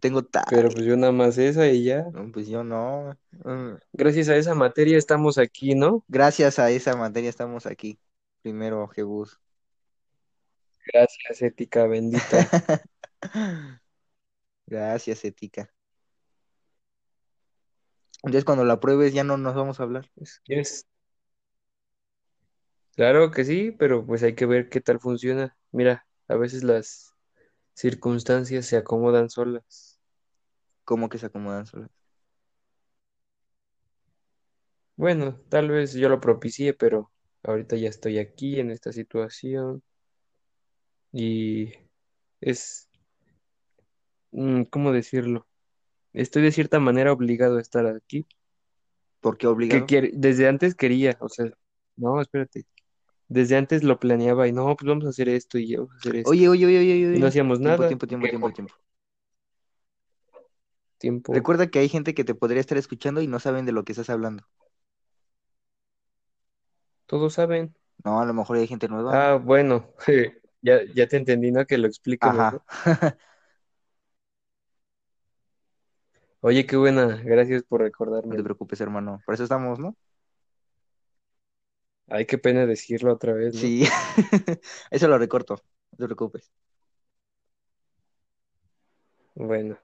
Tengo Pero TAE. pues yo nada más esa y ya. No, Pues yo no. Mm, Gracias a esa materia estamos aquí, ¿no? Gracias a esa materia estamos aquí. Primero, Jebus. Gracias, ética bendita. Gracias, ética. Entonces, cuando la pruebes, ya no nos vamos a hablar. Pues. Claro que sí, pero pues hay que ver qué tal funciona. Mira, a veces las circunstancias se acomodan solas. ¿Cómo que se acomodan solas? Bueno, tal vez yo lo propicié, pero ahorita ya estoy aquí en esta situación y es, mm, ¿cómo decirlo? Estoy de cierta manera obligado a estar aquí. ¿Por qué obligado? desde antes quería, o sea, no, espérate. Desde antes lo planeaba y no, pues vamos a hacer esto y vamos a hacer esto. Oye, oye, oye, oye, Y no oye. hacíamos Tiempo, nada tiempo, tiempo, tiempo, tiempo. tiempo. Recuerda que hay gente que te podría estar escuchando y no saben de lo que estás hablando. Todos saben. No, a lo mejor hay gente nueva. Ah, bueno, ya, ya te entendí, ¿no? Que lo. Ajá. Oye, qué buena, gracias por No recordarme. te preocupes, hermano. Por eso estamos, ¿no? Ay, qué pena decirlo otra vez, ¿no? Sí. Eso lo recorto. No te preocupes. Bueno,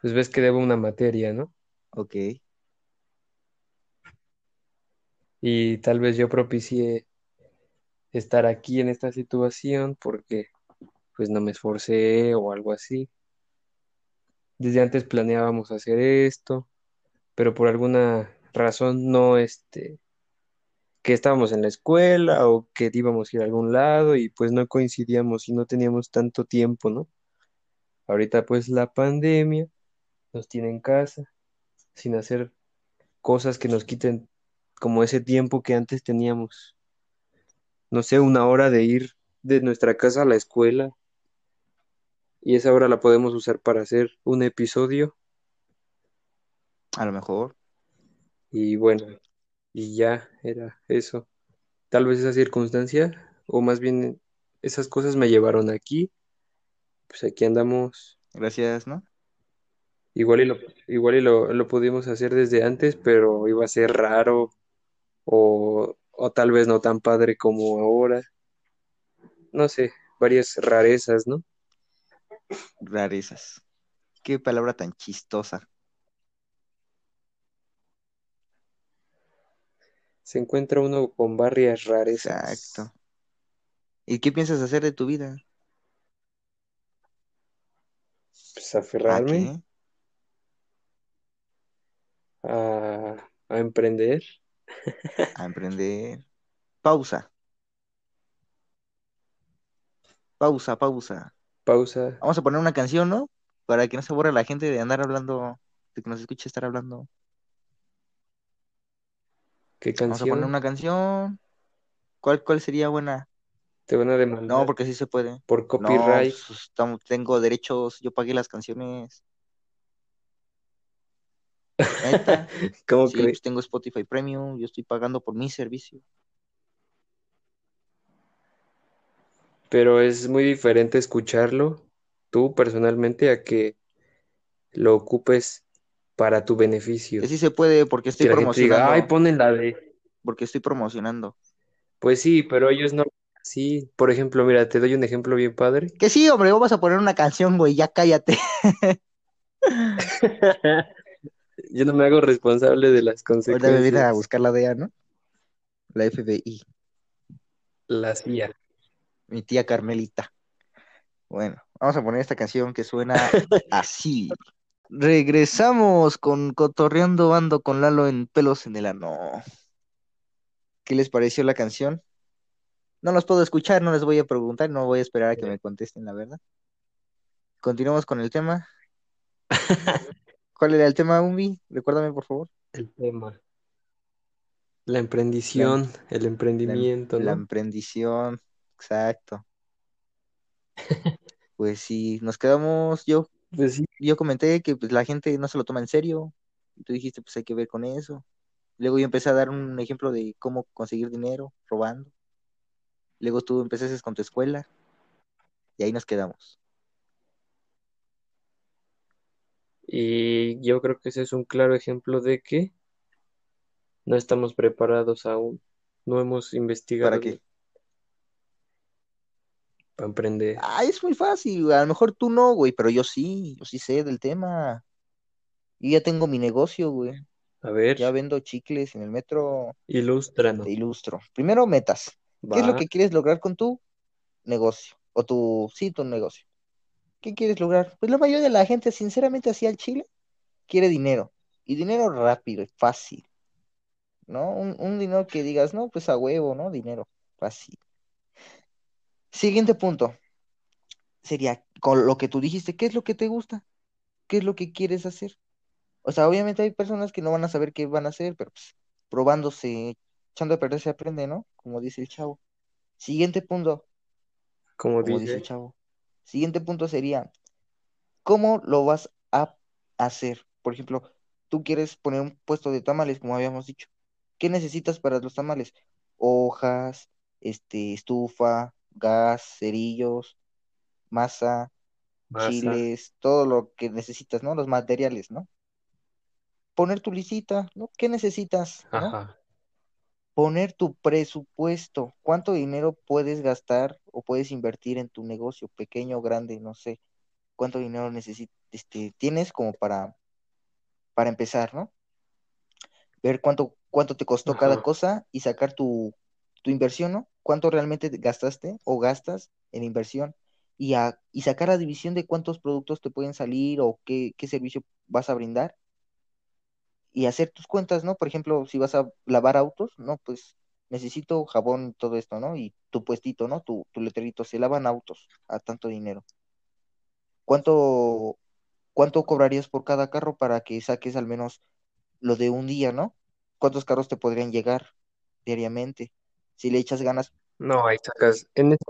pues ves que debo una materia, ¿no? Ok. Y tal vez yo propicié estar aquí en esta situación porque pues no me esforcé o algo así. Desde antes planeábamos hacer esto, pero por alguna razón no, este, que estábamos en la escuela o que íbamos a ir a algún lado y pues no coincidíamos y no teníamos tanto tiempo, ¿no? Ahorita pues la pandemia nos tiene en casa sin hacer cosas que nos quiten como ese tiempo que antes teníamos. No sé, una hora de ir de nuestra casa a la escuela y esa hora la podemos usar para hacer un episodio A lo mejor. y bueno, y ya era eso. Tal vez esa circunstancia o más bien esas cosas me llevaron aquí. Pues aquí andamos. Gracias, ¿no? Igual y lo, igual y lo, lo pudimos hacer desde antes, pero iba a ser raro o, o tal vez no tan padre como ahora. No sé, varias rarezas, ¿no? Rarezas. Qué palabra tan chistosa. Se encuentra uno con varias rarezas. Exacto. ¿Y qué piensas hacer de tu vida? Pues ¿A aferrarme a, a emprender. A emprender. Pausa. Pausa, pausa. Pausa. Vamos a poner una canción, ¿no? Para que no se aburra la gente de andar hablando, de que nos escuche estar hablando. ¿Qué Vamos a poner canción? una canción. ¿Cuál, cuál sería buena? Te van a No, demandar porque sí se puede. por No, copyright. pues, tengo derechos, yo pagué las canciones. Neta. ¿Cómo Sí, crees? pues tengo Spotify Premium, yo estoy pagando por mi servicio. Pero es muy diferente escucharlo tú personalmente a que lo ocupes para tu beneficio. Que sí se puede porque estoy Que diga, promocionando. ay, ponen la de. Porque estoy promocionando. Pues sí, pero ellos no. Sí, por ejemplo, mira, te doy un ejemplo bien padre. Que sí, hombre, vamos a poner una canción, güey, ya cállate. Yo no me hago responsable de las Ahorita me viene a consecuencias. buscar la DEA, ¿no? La FBI, La CIA. mi tía Carmelita. Bueno, vamos a poner esta canción que suena así. Regresamos con Cotorreando Ando con Lalo en pelos en el ano. ¿Qué les pareció la canción? No los puedo escuchar, no les voy a preguntar, no voy a esperar a que me contesten la verdad. Continuamos con el tema. ¿Cuál era el tema, Umbi? Recuérdame, por favor. El tema. La emprendición, el La, emprendimiento, la ¿no? emprendición, exacto. Pues sí, nos quedamos, yo, Pues sí, yo comenté que pues, la gente no se lo toma en serio. Y tú dijiste, pues hay que ver con eso. Luego yo empecé a dar un ejemplo de cómo conseguir dinero robando. Luego tú empezaste con tu escuela. Y ahí nos quedamos. Y yo creo que ese es un claro ejemplo de que no estamos preparados aún. No hemos investigado ¿Para qué? para emprender. Ah, es muy fácil. A lo mejor tú no, güey, pero yo sí. Yo sí sé del tema. Yo ya tengo mi negocio, güey. A ver, Ya vendo chicles en el metro. ilústranos. Te ilustro. Primero, metas. ¿Qué es lo que quieres lograr con tu negocio? O tu, sí, tu negocio. ¿Qué quieres lograr? Pues la mayoría de la gente, sinceramente, así al Chile, quiere dinero. Y dinero rápido y fácil. ¿No? Un, un dinero que digas, no, pues a huevo, ¿no? Dinero fácil. Siguiente punto. Sería con lo que tú dijiste, ¿qué es lo que te gusta? ¿Qué es lo que quieres hacer? O sea, obviamente hay personas que no van a saber qué van a hacer, pero pues probándose, echando a perder se aprende, ¿no? Como dice el chavo. Siguiente punto, como como dice el chavo. Siguiente punto sería, ¿cómo lo vas a hacer? Por ejemplo, tú quieres poner un puesto de tamales, como habíamos dicho. ¿Qué necesitas para los tamales? Hojas, este, estufa, gas, cerillos, masa, masa, chiles, todo lo que necesitas, ¿no? Los materiales, ¿no? Poner tu licita, ¿no? ¿Qué necesitas, ¿no? Poner tu presupuesto. ¿Cuánto dinero puedes gastar o puedes invertir en tu negocio, pequeño o grande? No sé. ¿Cuánto dinero necesitas, este, tienes como para, para empezar, ¿no? Ver cuánto, cuánto te costó cada cosa y sacar tu, tu inversión, ¿no? ¿Cuánto realmente te gastaste o gastas en inversión? y, a, y sacar la división de cuántos productos te pueden salir o qué, qué servicio vas a brindar y hacer tus cuentas, ¿no? Por ejemplo, si vas a lavar autos, ¿no? Pues necesito jabón y todo esto, ¿no? Y tu puestito, ¿no? Tu, tu letrerito, se lavan autos a tanto dinero. ¿Cuánto, cuánto cobrarías por cada carro para que saques al menos lo de un día, ¿no? ¿Cuántos carros te podrían llegar diariamente? Si le echas ganas, No, ahí sacas, en ese,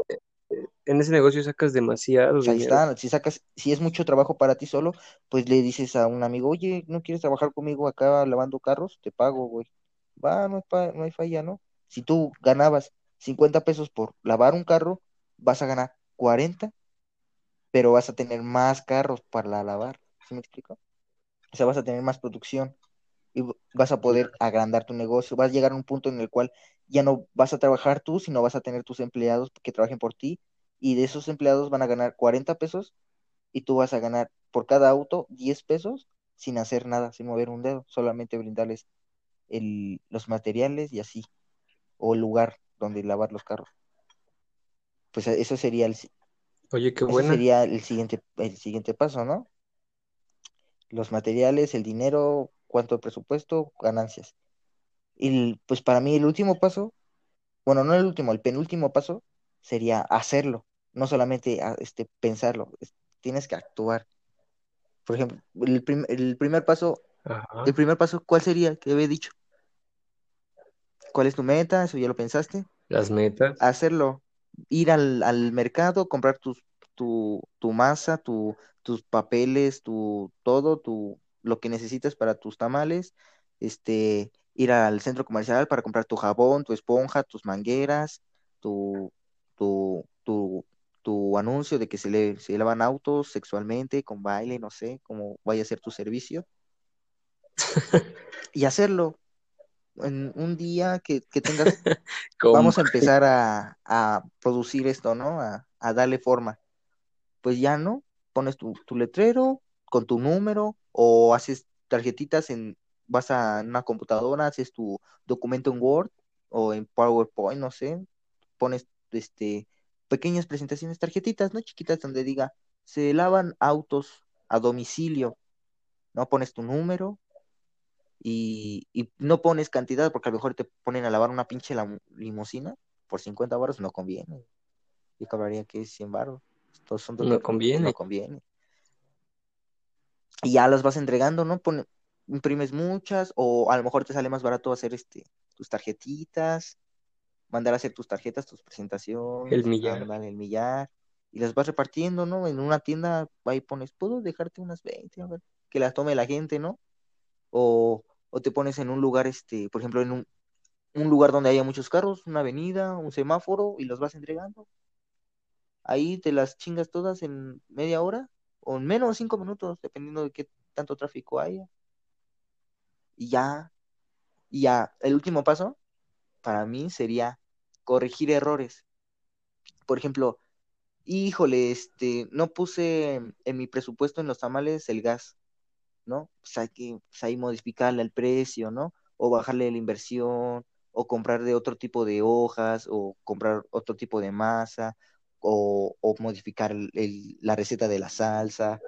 en ese negocio sacas demasiado pues ahí dinero. está, si sacas, si es mucho trabajo para ti solo, pues le dices a un amigo, oye, ¿no quieres trabajar conmigo acá lavando carros? Te pago, güey. Va, no hay, pa- no hay falla, ¿no? Si tú ganabas 50 pesos por lavar un carro, vas a ganar 40, pero vas a tener más carros para lavar. ¿Sí me explico? O sea, vas a tener más producción. y vas a poder agrandar tu negocio. Vas a llegar a un punto en el cual ya no vas a trabajar tú, sino vas a tener tus empleados que trabajen por ti y de esos empleados van a ganar 40 pesos y tú vas a ganar por cada auto 10 pesos sin hacer nada, sin mover un dedo, solamente brindarles el, los materiales y así, o el lugar donde lavar los carros. Pues eh, eso sería el, Oye, qué sería el siguiente, el siguiente paso, ¿no? Los materiales, el dinero, cuánto presupuesto, ganancias. Y pues para mí el último paso bueno, no el último, el penúltimo paso sería hacerlo, no solamente ah, este, pensarlo, es- tienes que actuar. Por ejemplo, el, prim- el primer paso, el primer paso, ¿cuál sería? ¿Qué había dicho? ¿Cuál es tu meta? ¿Eso ya lo pensaste? Las metas. Hacerlo, ir al, al mercado, comprar tus, tu, tu masa, tu, tus papeles, tu todo, tu, lo que necesitas para tus tamales, este, ir al centro comercial para comprar tu jabón, tu esponja, tus mangueras, tu, tu, tu, tu anuncio de que se le, se lavan autos sexualmente, con baile, no sé, cómo vaya a ser tu servicio, y hacerlo en un día que, que tengas vamos a empezar a, a producir esto, ¿no? A, a darle forma. Pues ya no, pones tu, tu letrero con tu número o haces tarjetitas en, vas a una computadora, haces tu documento en Word o en PowerPoint, no sé, pones este pequeñas presentaciones, tarjetitas, ¿no? Chiquitas donde diga, se lavan autos a domicilio, ¿no? Pones tu número y, y no pones cantidad porque a lo mejor te ponen a lavar una pinche lam- limusina por 50 baros, no conviene. Yo cobraría que 100 baros. Todos son No 200, pues no conviene. conviene. Y ya las vas entregando, ¿no? Pone- imprimes muchas o a lo mejor te sale más barato hacer este tus tarjetitas, mandar a hacer tus tarjetas, tus El presentaciones, millar. ándale, el millar y las vas repartiendo, ¿no? En una tienda ahí pones, ¿puedo dejarte unas 20? A ver, que las tome la gente, ¿no? O, o te pones en un lugar, este, por ejemplo, en un, un lugar donde haya muchos carros, una avenida, un semáforo, y los vas entregando. Ahí te las chingas todas en media hora o en menos cinco minutos, dependiendo de qué tanto tráfico haya. Y ya, y ya, el último paso para mí sería corregir errores. Por ejemplo, híjole, este, no puse en mi presupuesto en los tamales el gas. ¿no? Pues hay que pues modificarle el precio, ¿no? O bajarle la inversión, o comprar de otro tipo de hojas, o comprar otro tipo de masa, o, o modificar la receta de la salsa,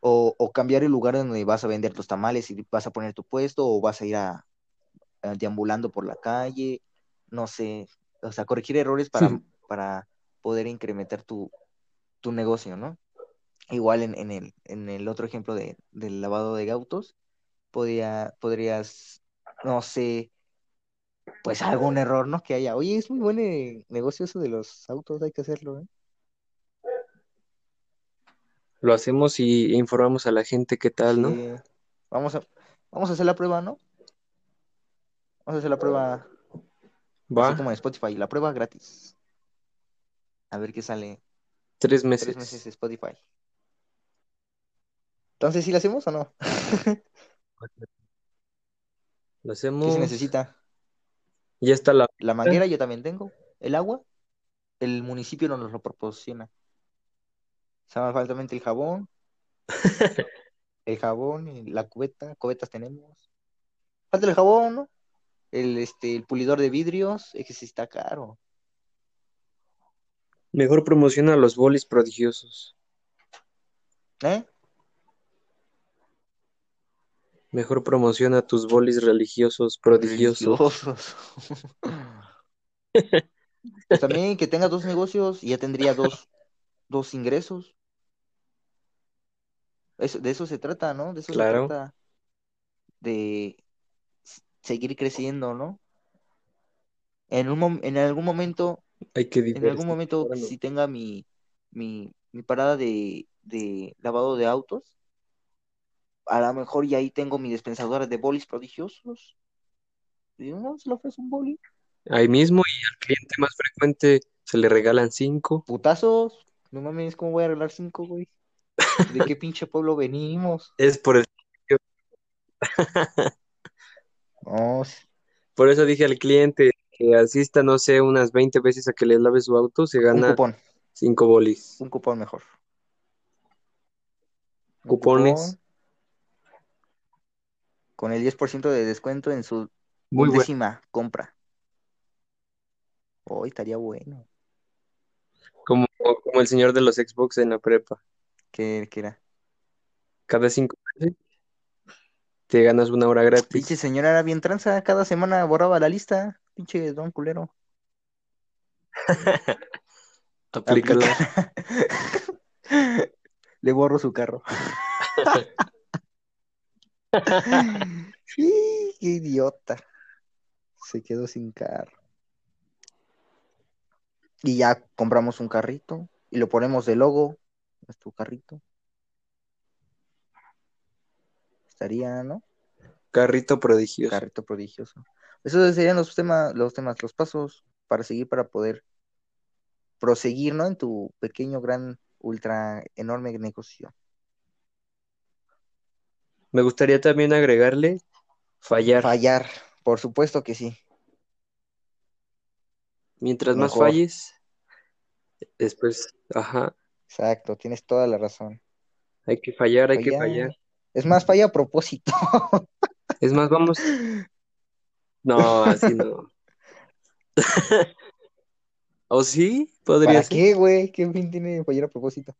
o, o cambiar el lugar donde vas a vender tus tamales y vas a poner tu puesto, o vas a ir a, a deambulando por la calle, no sé, o sea, corregir errores para, para poder incrementar tu, tu negocio, ¿no? Igual en, en el, en el otro ejemplo de, del lavado de autos, podría, podrías, no sé, pues algún error, ¿no? Que haya. Oye, es muy buen eh, negocio eso de los autos, hay que hacerlo, ¿eh? Lo hacemos y informamos a la gente qué tal, ¿no? Sí, vamos a, vamos a hacer la prueba, ¿no? Vamos a hacer la prueba, Va, así como en Spotify, la prueba gratis. A ver qué sale. tres Tres meses meses. de Spotify. Entonces, ¿sí la hacemos o no? Lo ¿Qué se hacemos. necesita? Ya está la La manguera yo también tengo. El agua, el municipio no nos lo proporciona. O sea, faltamente el jabón, el jabón, y la cubeta, cubetas tenemos. Falta el jabón, ¿no? El, este, el pulidor de vidrios, es que sí está caro. Mejor promociona los bolis prodigiosos. ¿Eh? Mejor promociona tus bolis religiosos prodigiosos. Religiosos. Pues también que tenga dos negocios y ya tendría dos, dos ingresos. Eso, de eso se trata, ¿no? De eso Claro. se trata. De seguir creciendo, ¿no? En un en algún momento, Hay que en algún momento, si tenga mi, mi, mi parada de, de lavado de autos, a lo mejor y ahí tengo mi dispensadora de bolis prodigiosos. Y no, se le ofrece un boli. Ahí mismo y al cliente más frecuente se le regalan cinco. Putazos. No mames, ¿cómo voy a arreglar cinco, güey? ¿De qué pinche pueblo venimos? Es por el... S- Por eso dije al cliente que asista, no sé, unas 20 veces a que le lave su auto, se un gana cupón, cinco bolis. un cupón mejor. Un Cupones. cupón con el 10% de descuento en su Muy bueno. undécima compra. Hoy estaría bueno. Como, como el señor de los Xbox en la prepa. ¿Qué, qué era? Cada cinco meses te ganas una hora gratis. Pinche señora era bien tranza, cada semana borraba la lista. Pinche don culero. Aplícala. Aplica. Le borro su carro. ¡Ih, ¡Qué idiota! Se quedó sin carro. Y ya compramos un carrito y lo ponemos de logo. Nuestro carrito. Estaría, ¿no? Carrito prodigioso. Carrito prodigioso. Esos serían los temas, los temas, los pasos para seguir, para poder proseguir, ¿no? En tu pequeño, gran, ultra, enorme negocio. Me gustaría también agregarle fallar. Fallar, por supuesto que sí. Mientras más falles, después, ajá, Exacto, tienes toda la razón. hay que fallar, hay que Fallar. Es más, falla a propósito. Es más, vamos. No, así no. ¿O sí? Podría ¿Para ser. qué, güey? ¿Qué fin tiene fallar a propósito?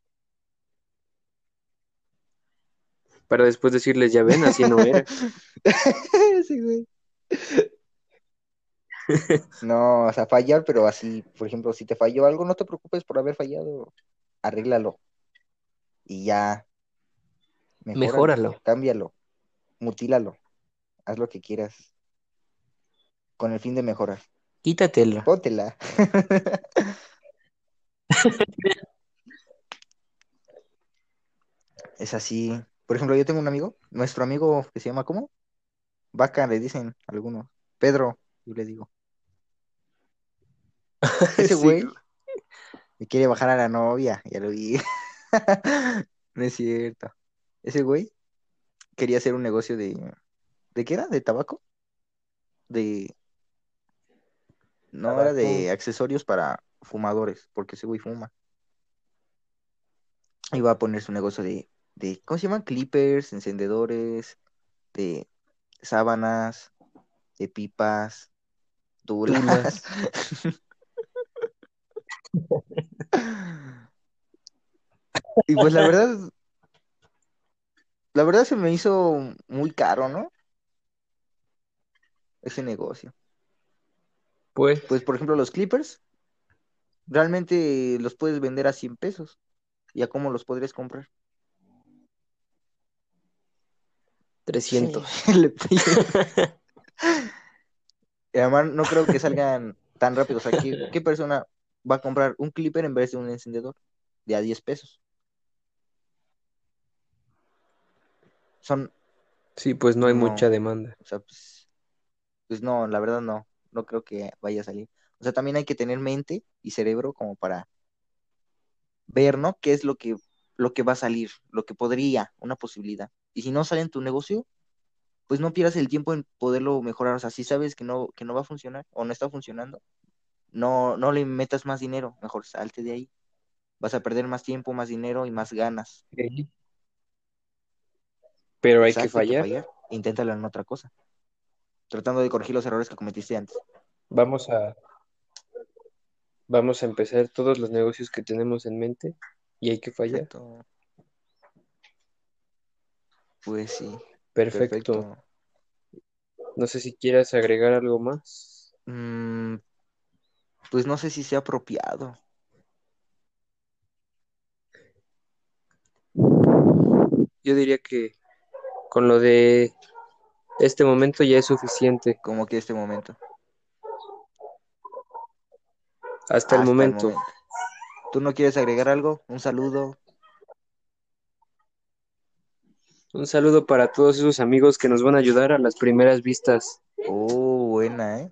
Para después decirles, ya ven, así no era. Sí, güey. No, o sea, fallar, pero así, por ejemplo, si te falló algo, no te preocupes por haber fallado, arréglalo y ya, mejóralo, Mejóralo. cámbialo, mutílalo, haz lo que quieras con el fin de mejorar. Quítatelo. Póntela. Es así. Por ejemplo, yo tengo un amigo, nuestro amigo que se llama ¿cómo? Vaca, le dicen algunos. Pedro, yo le digo. Ese Sí. güey me quiere bajar a la novia, ya lo vi. No es cierto. Ese güey quería hacer un negocio de. ¿De qué era? ¿De tabaco? De. No, era de accesorios para fumadores, porque ese güey fuma. Iba a poner su negocio de, de. ¿Cómo se llaman? Clippers, encendedores, de sábanas, de pipas, dulas. Y pues la verdad, la verdad se me hizo muy caro, ¿no? Ese negocio. Pues, Pues por ejemplo los clippers, realmente los puedes vender a 100 pesos. ¿Y a cómo los podrías comprar? 300. Sí, le pide. Y además no creo que salgan tan rápido. O sea, ¿qué, qué persona va a comprar un clipper en vez de un encendedor de a 10 pesos? Son, Sí, pues no hay No. mucha demanda. o sea, pues, pues no, la verdad no, no creo que vaya a salir. O sea, también hay que tener mente y cerebro como para ver, ¿no? ¿Qué es lo que, lo que va a salir, lo que podría, una posibilidad. Y si no sale en tu negocio, pues no pierdas el tiempo en poderlo mejorar. O sea, si sabes que no, que no va a funcionar o no está funcionando, no, no le metas más dinero, mejor salte de ahí. Vas a perder más tiempo, más dinero y más ganas. Pero hay que fallar. Inténtalo en otra cosa. Tratando de corregir los errores que cometiste antes. Vamos a vamos a empezar todos los negocios que tenemos en mente y hay que fallar. Exacto. Pues sí. Perfecto. No sé si quieras agregar algo más. Mm, pues no sé si sea apropiado. Yo diría que con lo de este momento ya es suficiente. Como que este momento. Hasta, el, momento. el momento. ¿Tú no quieres agregar algo? ¿Un saludo? Un saludo para todos esos amigos que nos van a ayudar a las primeras vistas. Oh, buena, ¿eh?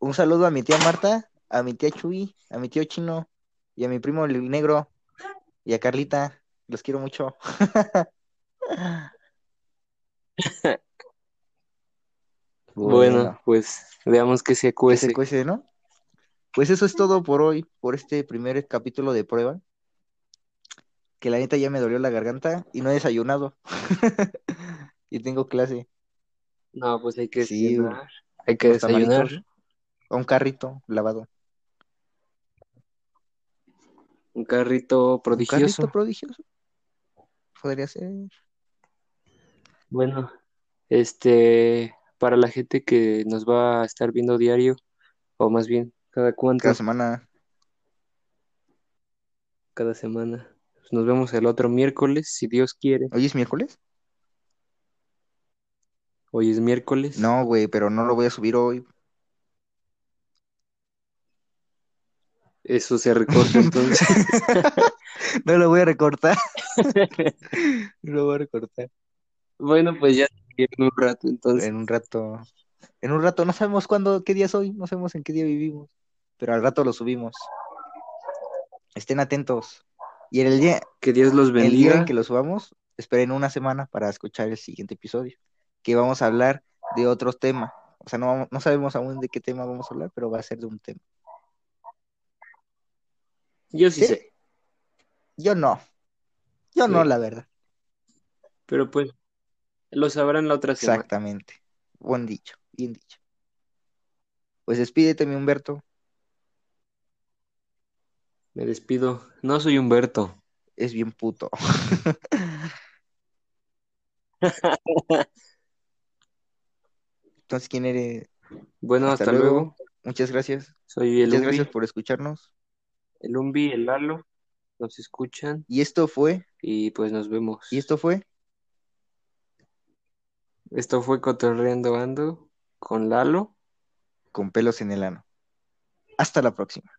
Un saludo a mi tía Marta, a mi tía Chuy, a mi tío Chino y a mi primo el negro y a Carlita. Los quiero mucho. bueno, pues veamos que se cuece. Que se cuece, ¿no? Pues eso es todo por hoy, por este primer capítulo de prueba. Que la neta ya me dolió la garganta y no he desayunado. y tengo clase. No, pues hay que sí, desayunar. Hay que desayunar. O un carrito lavado. Un carrito prodigioso. Un carrito prodigioso. Podría ser. Bueno, este, para la gente que nos va a estar viendo diario, o más bien, cada cuánto. Cada semana. Cada semana. Pues nos vemos el otro miércoles, si Dios quiere. ¿Hoy es miércoles? Hoy es miércoles. No, güey, pero no lo voy a subir hoy. Eso se recorta entonces. no lo voy a recortar. no lo voy a recortar. Bueno, pues ya en un rato entonces. En un rato. En un rato, no sabemos cuándo, qué día es hoy, no sabemos en qué día vivimos, pero al rato lo subimos. Estén atentos. Y en el día, que Dios los bendiga. El día en que lo subamos, esperen una semana para escuchar el siguiente episodio, que vamos a hablar de otros temas. O sea, no, no sabemos aún de qué tema vamos a hablar, pero va a ser de un tema. Yo sí, sé. Yo no. Yo no, la verdad. Pero pues, lo sabrán la otra semana. Exactamente. Buen dicho, bien dicho. Pues despídete, mi Humberto. Me despido. No soy Humberto. Es bien puto. Entonces, ¿quién eres? Bueno, hasta, luego. Muchas gracias. Soy el Muchas gracias por escucharnos. El Umbi, el Lalo, nos escuchan. Y esto fue. Y pues nos vemos. Y esto fue. Esto fue Cotorreando Ando con Lalo. Con pelos en el ano. Hasta la próxima.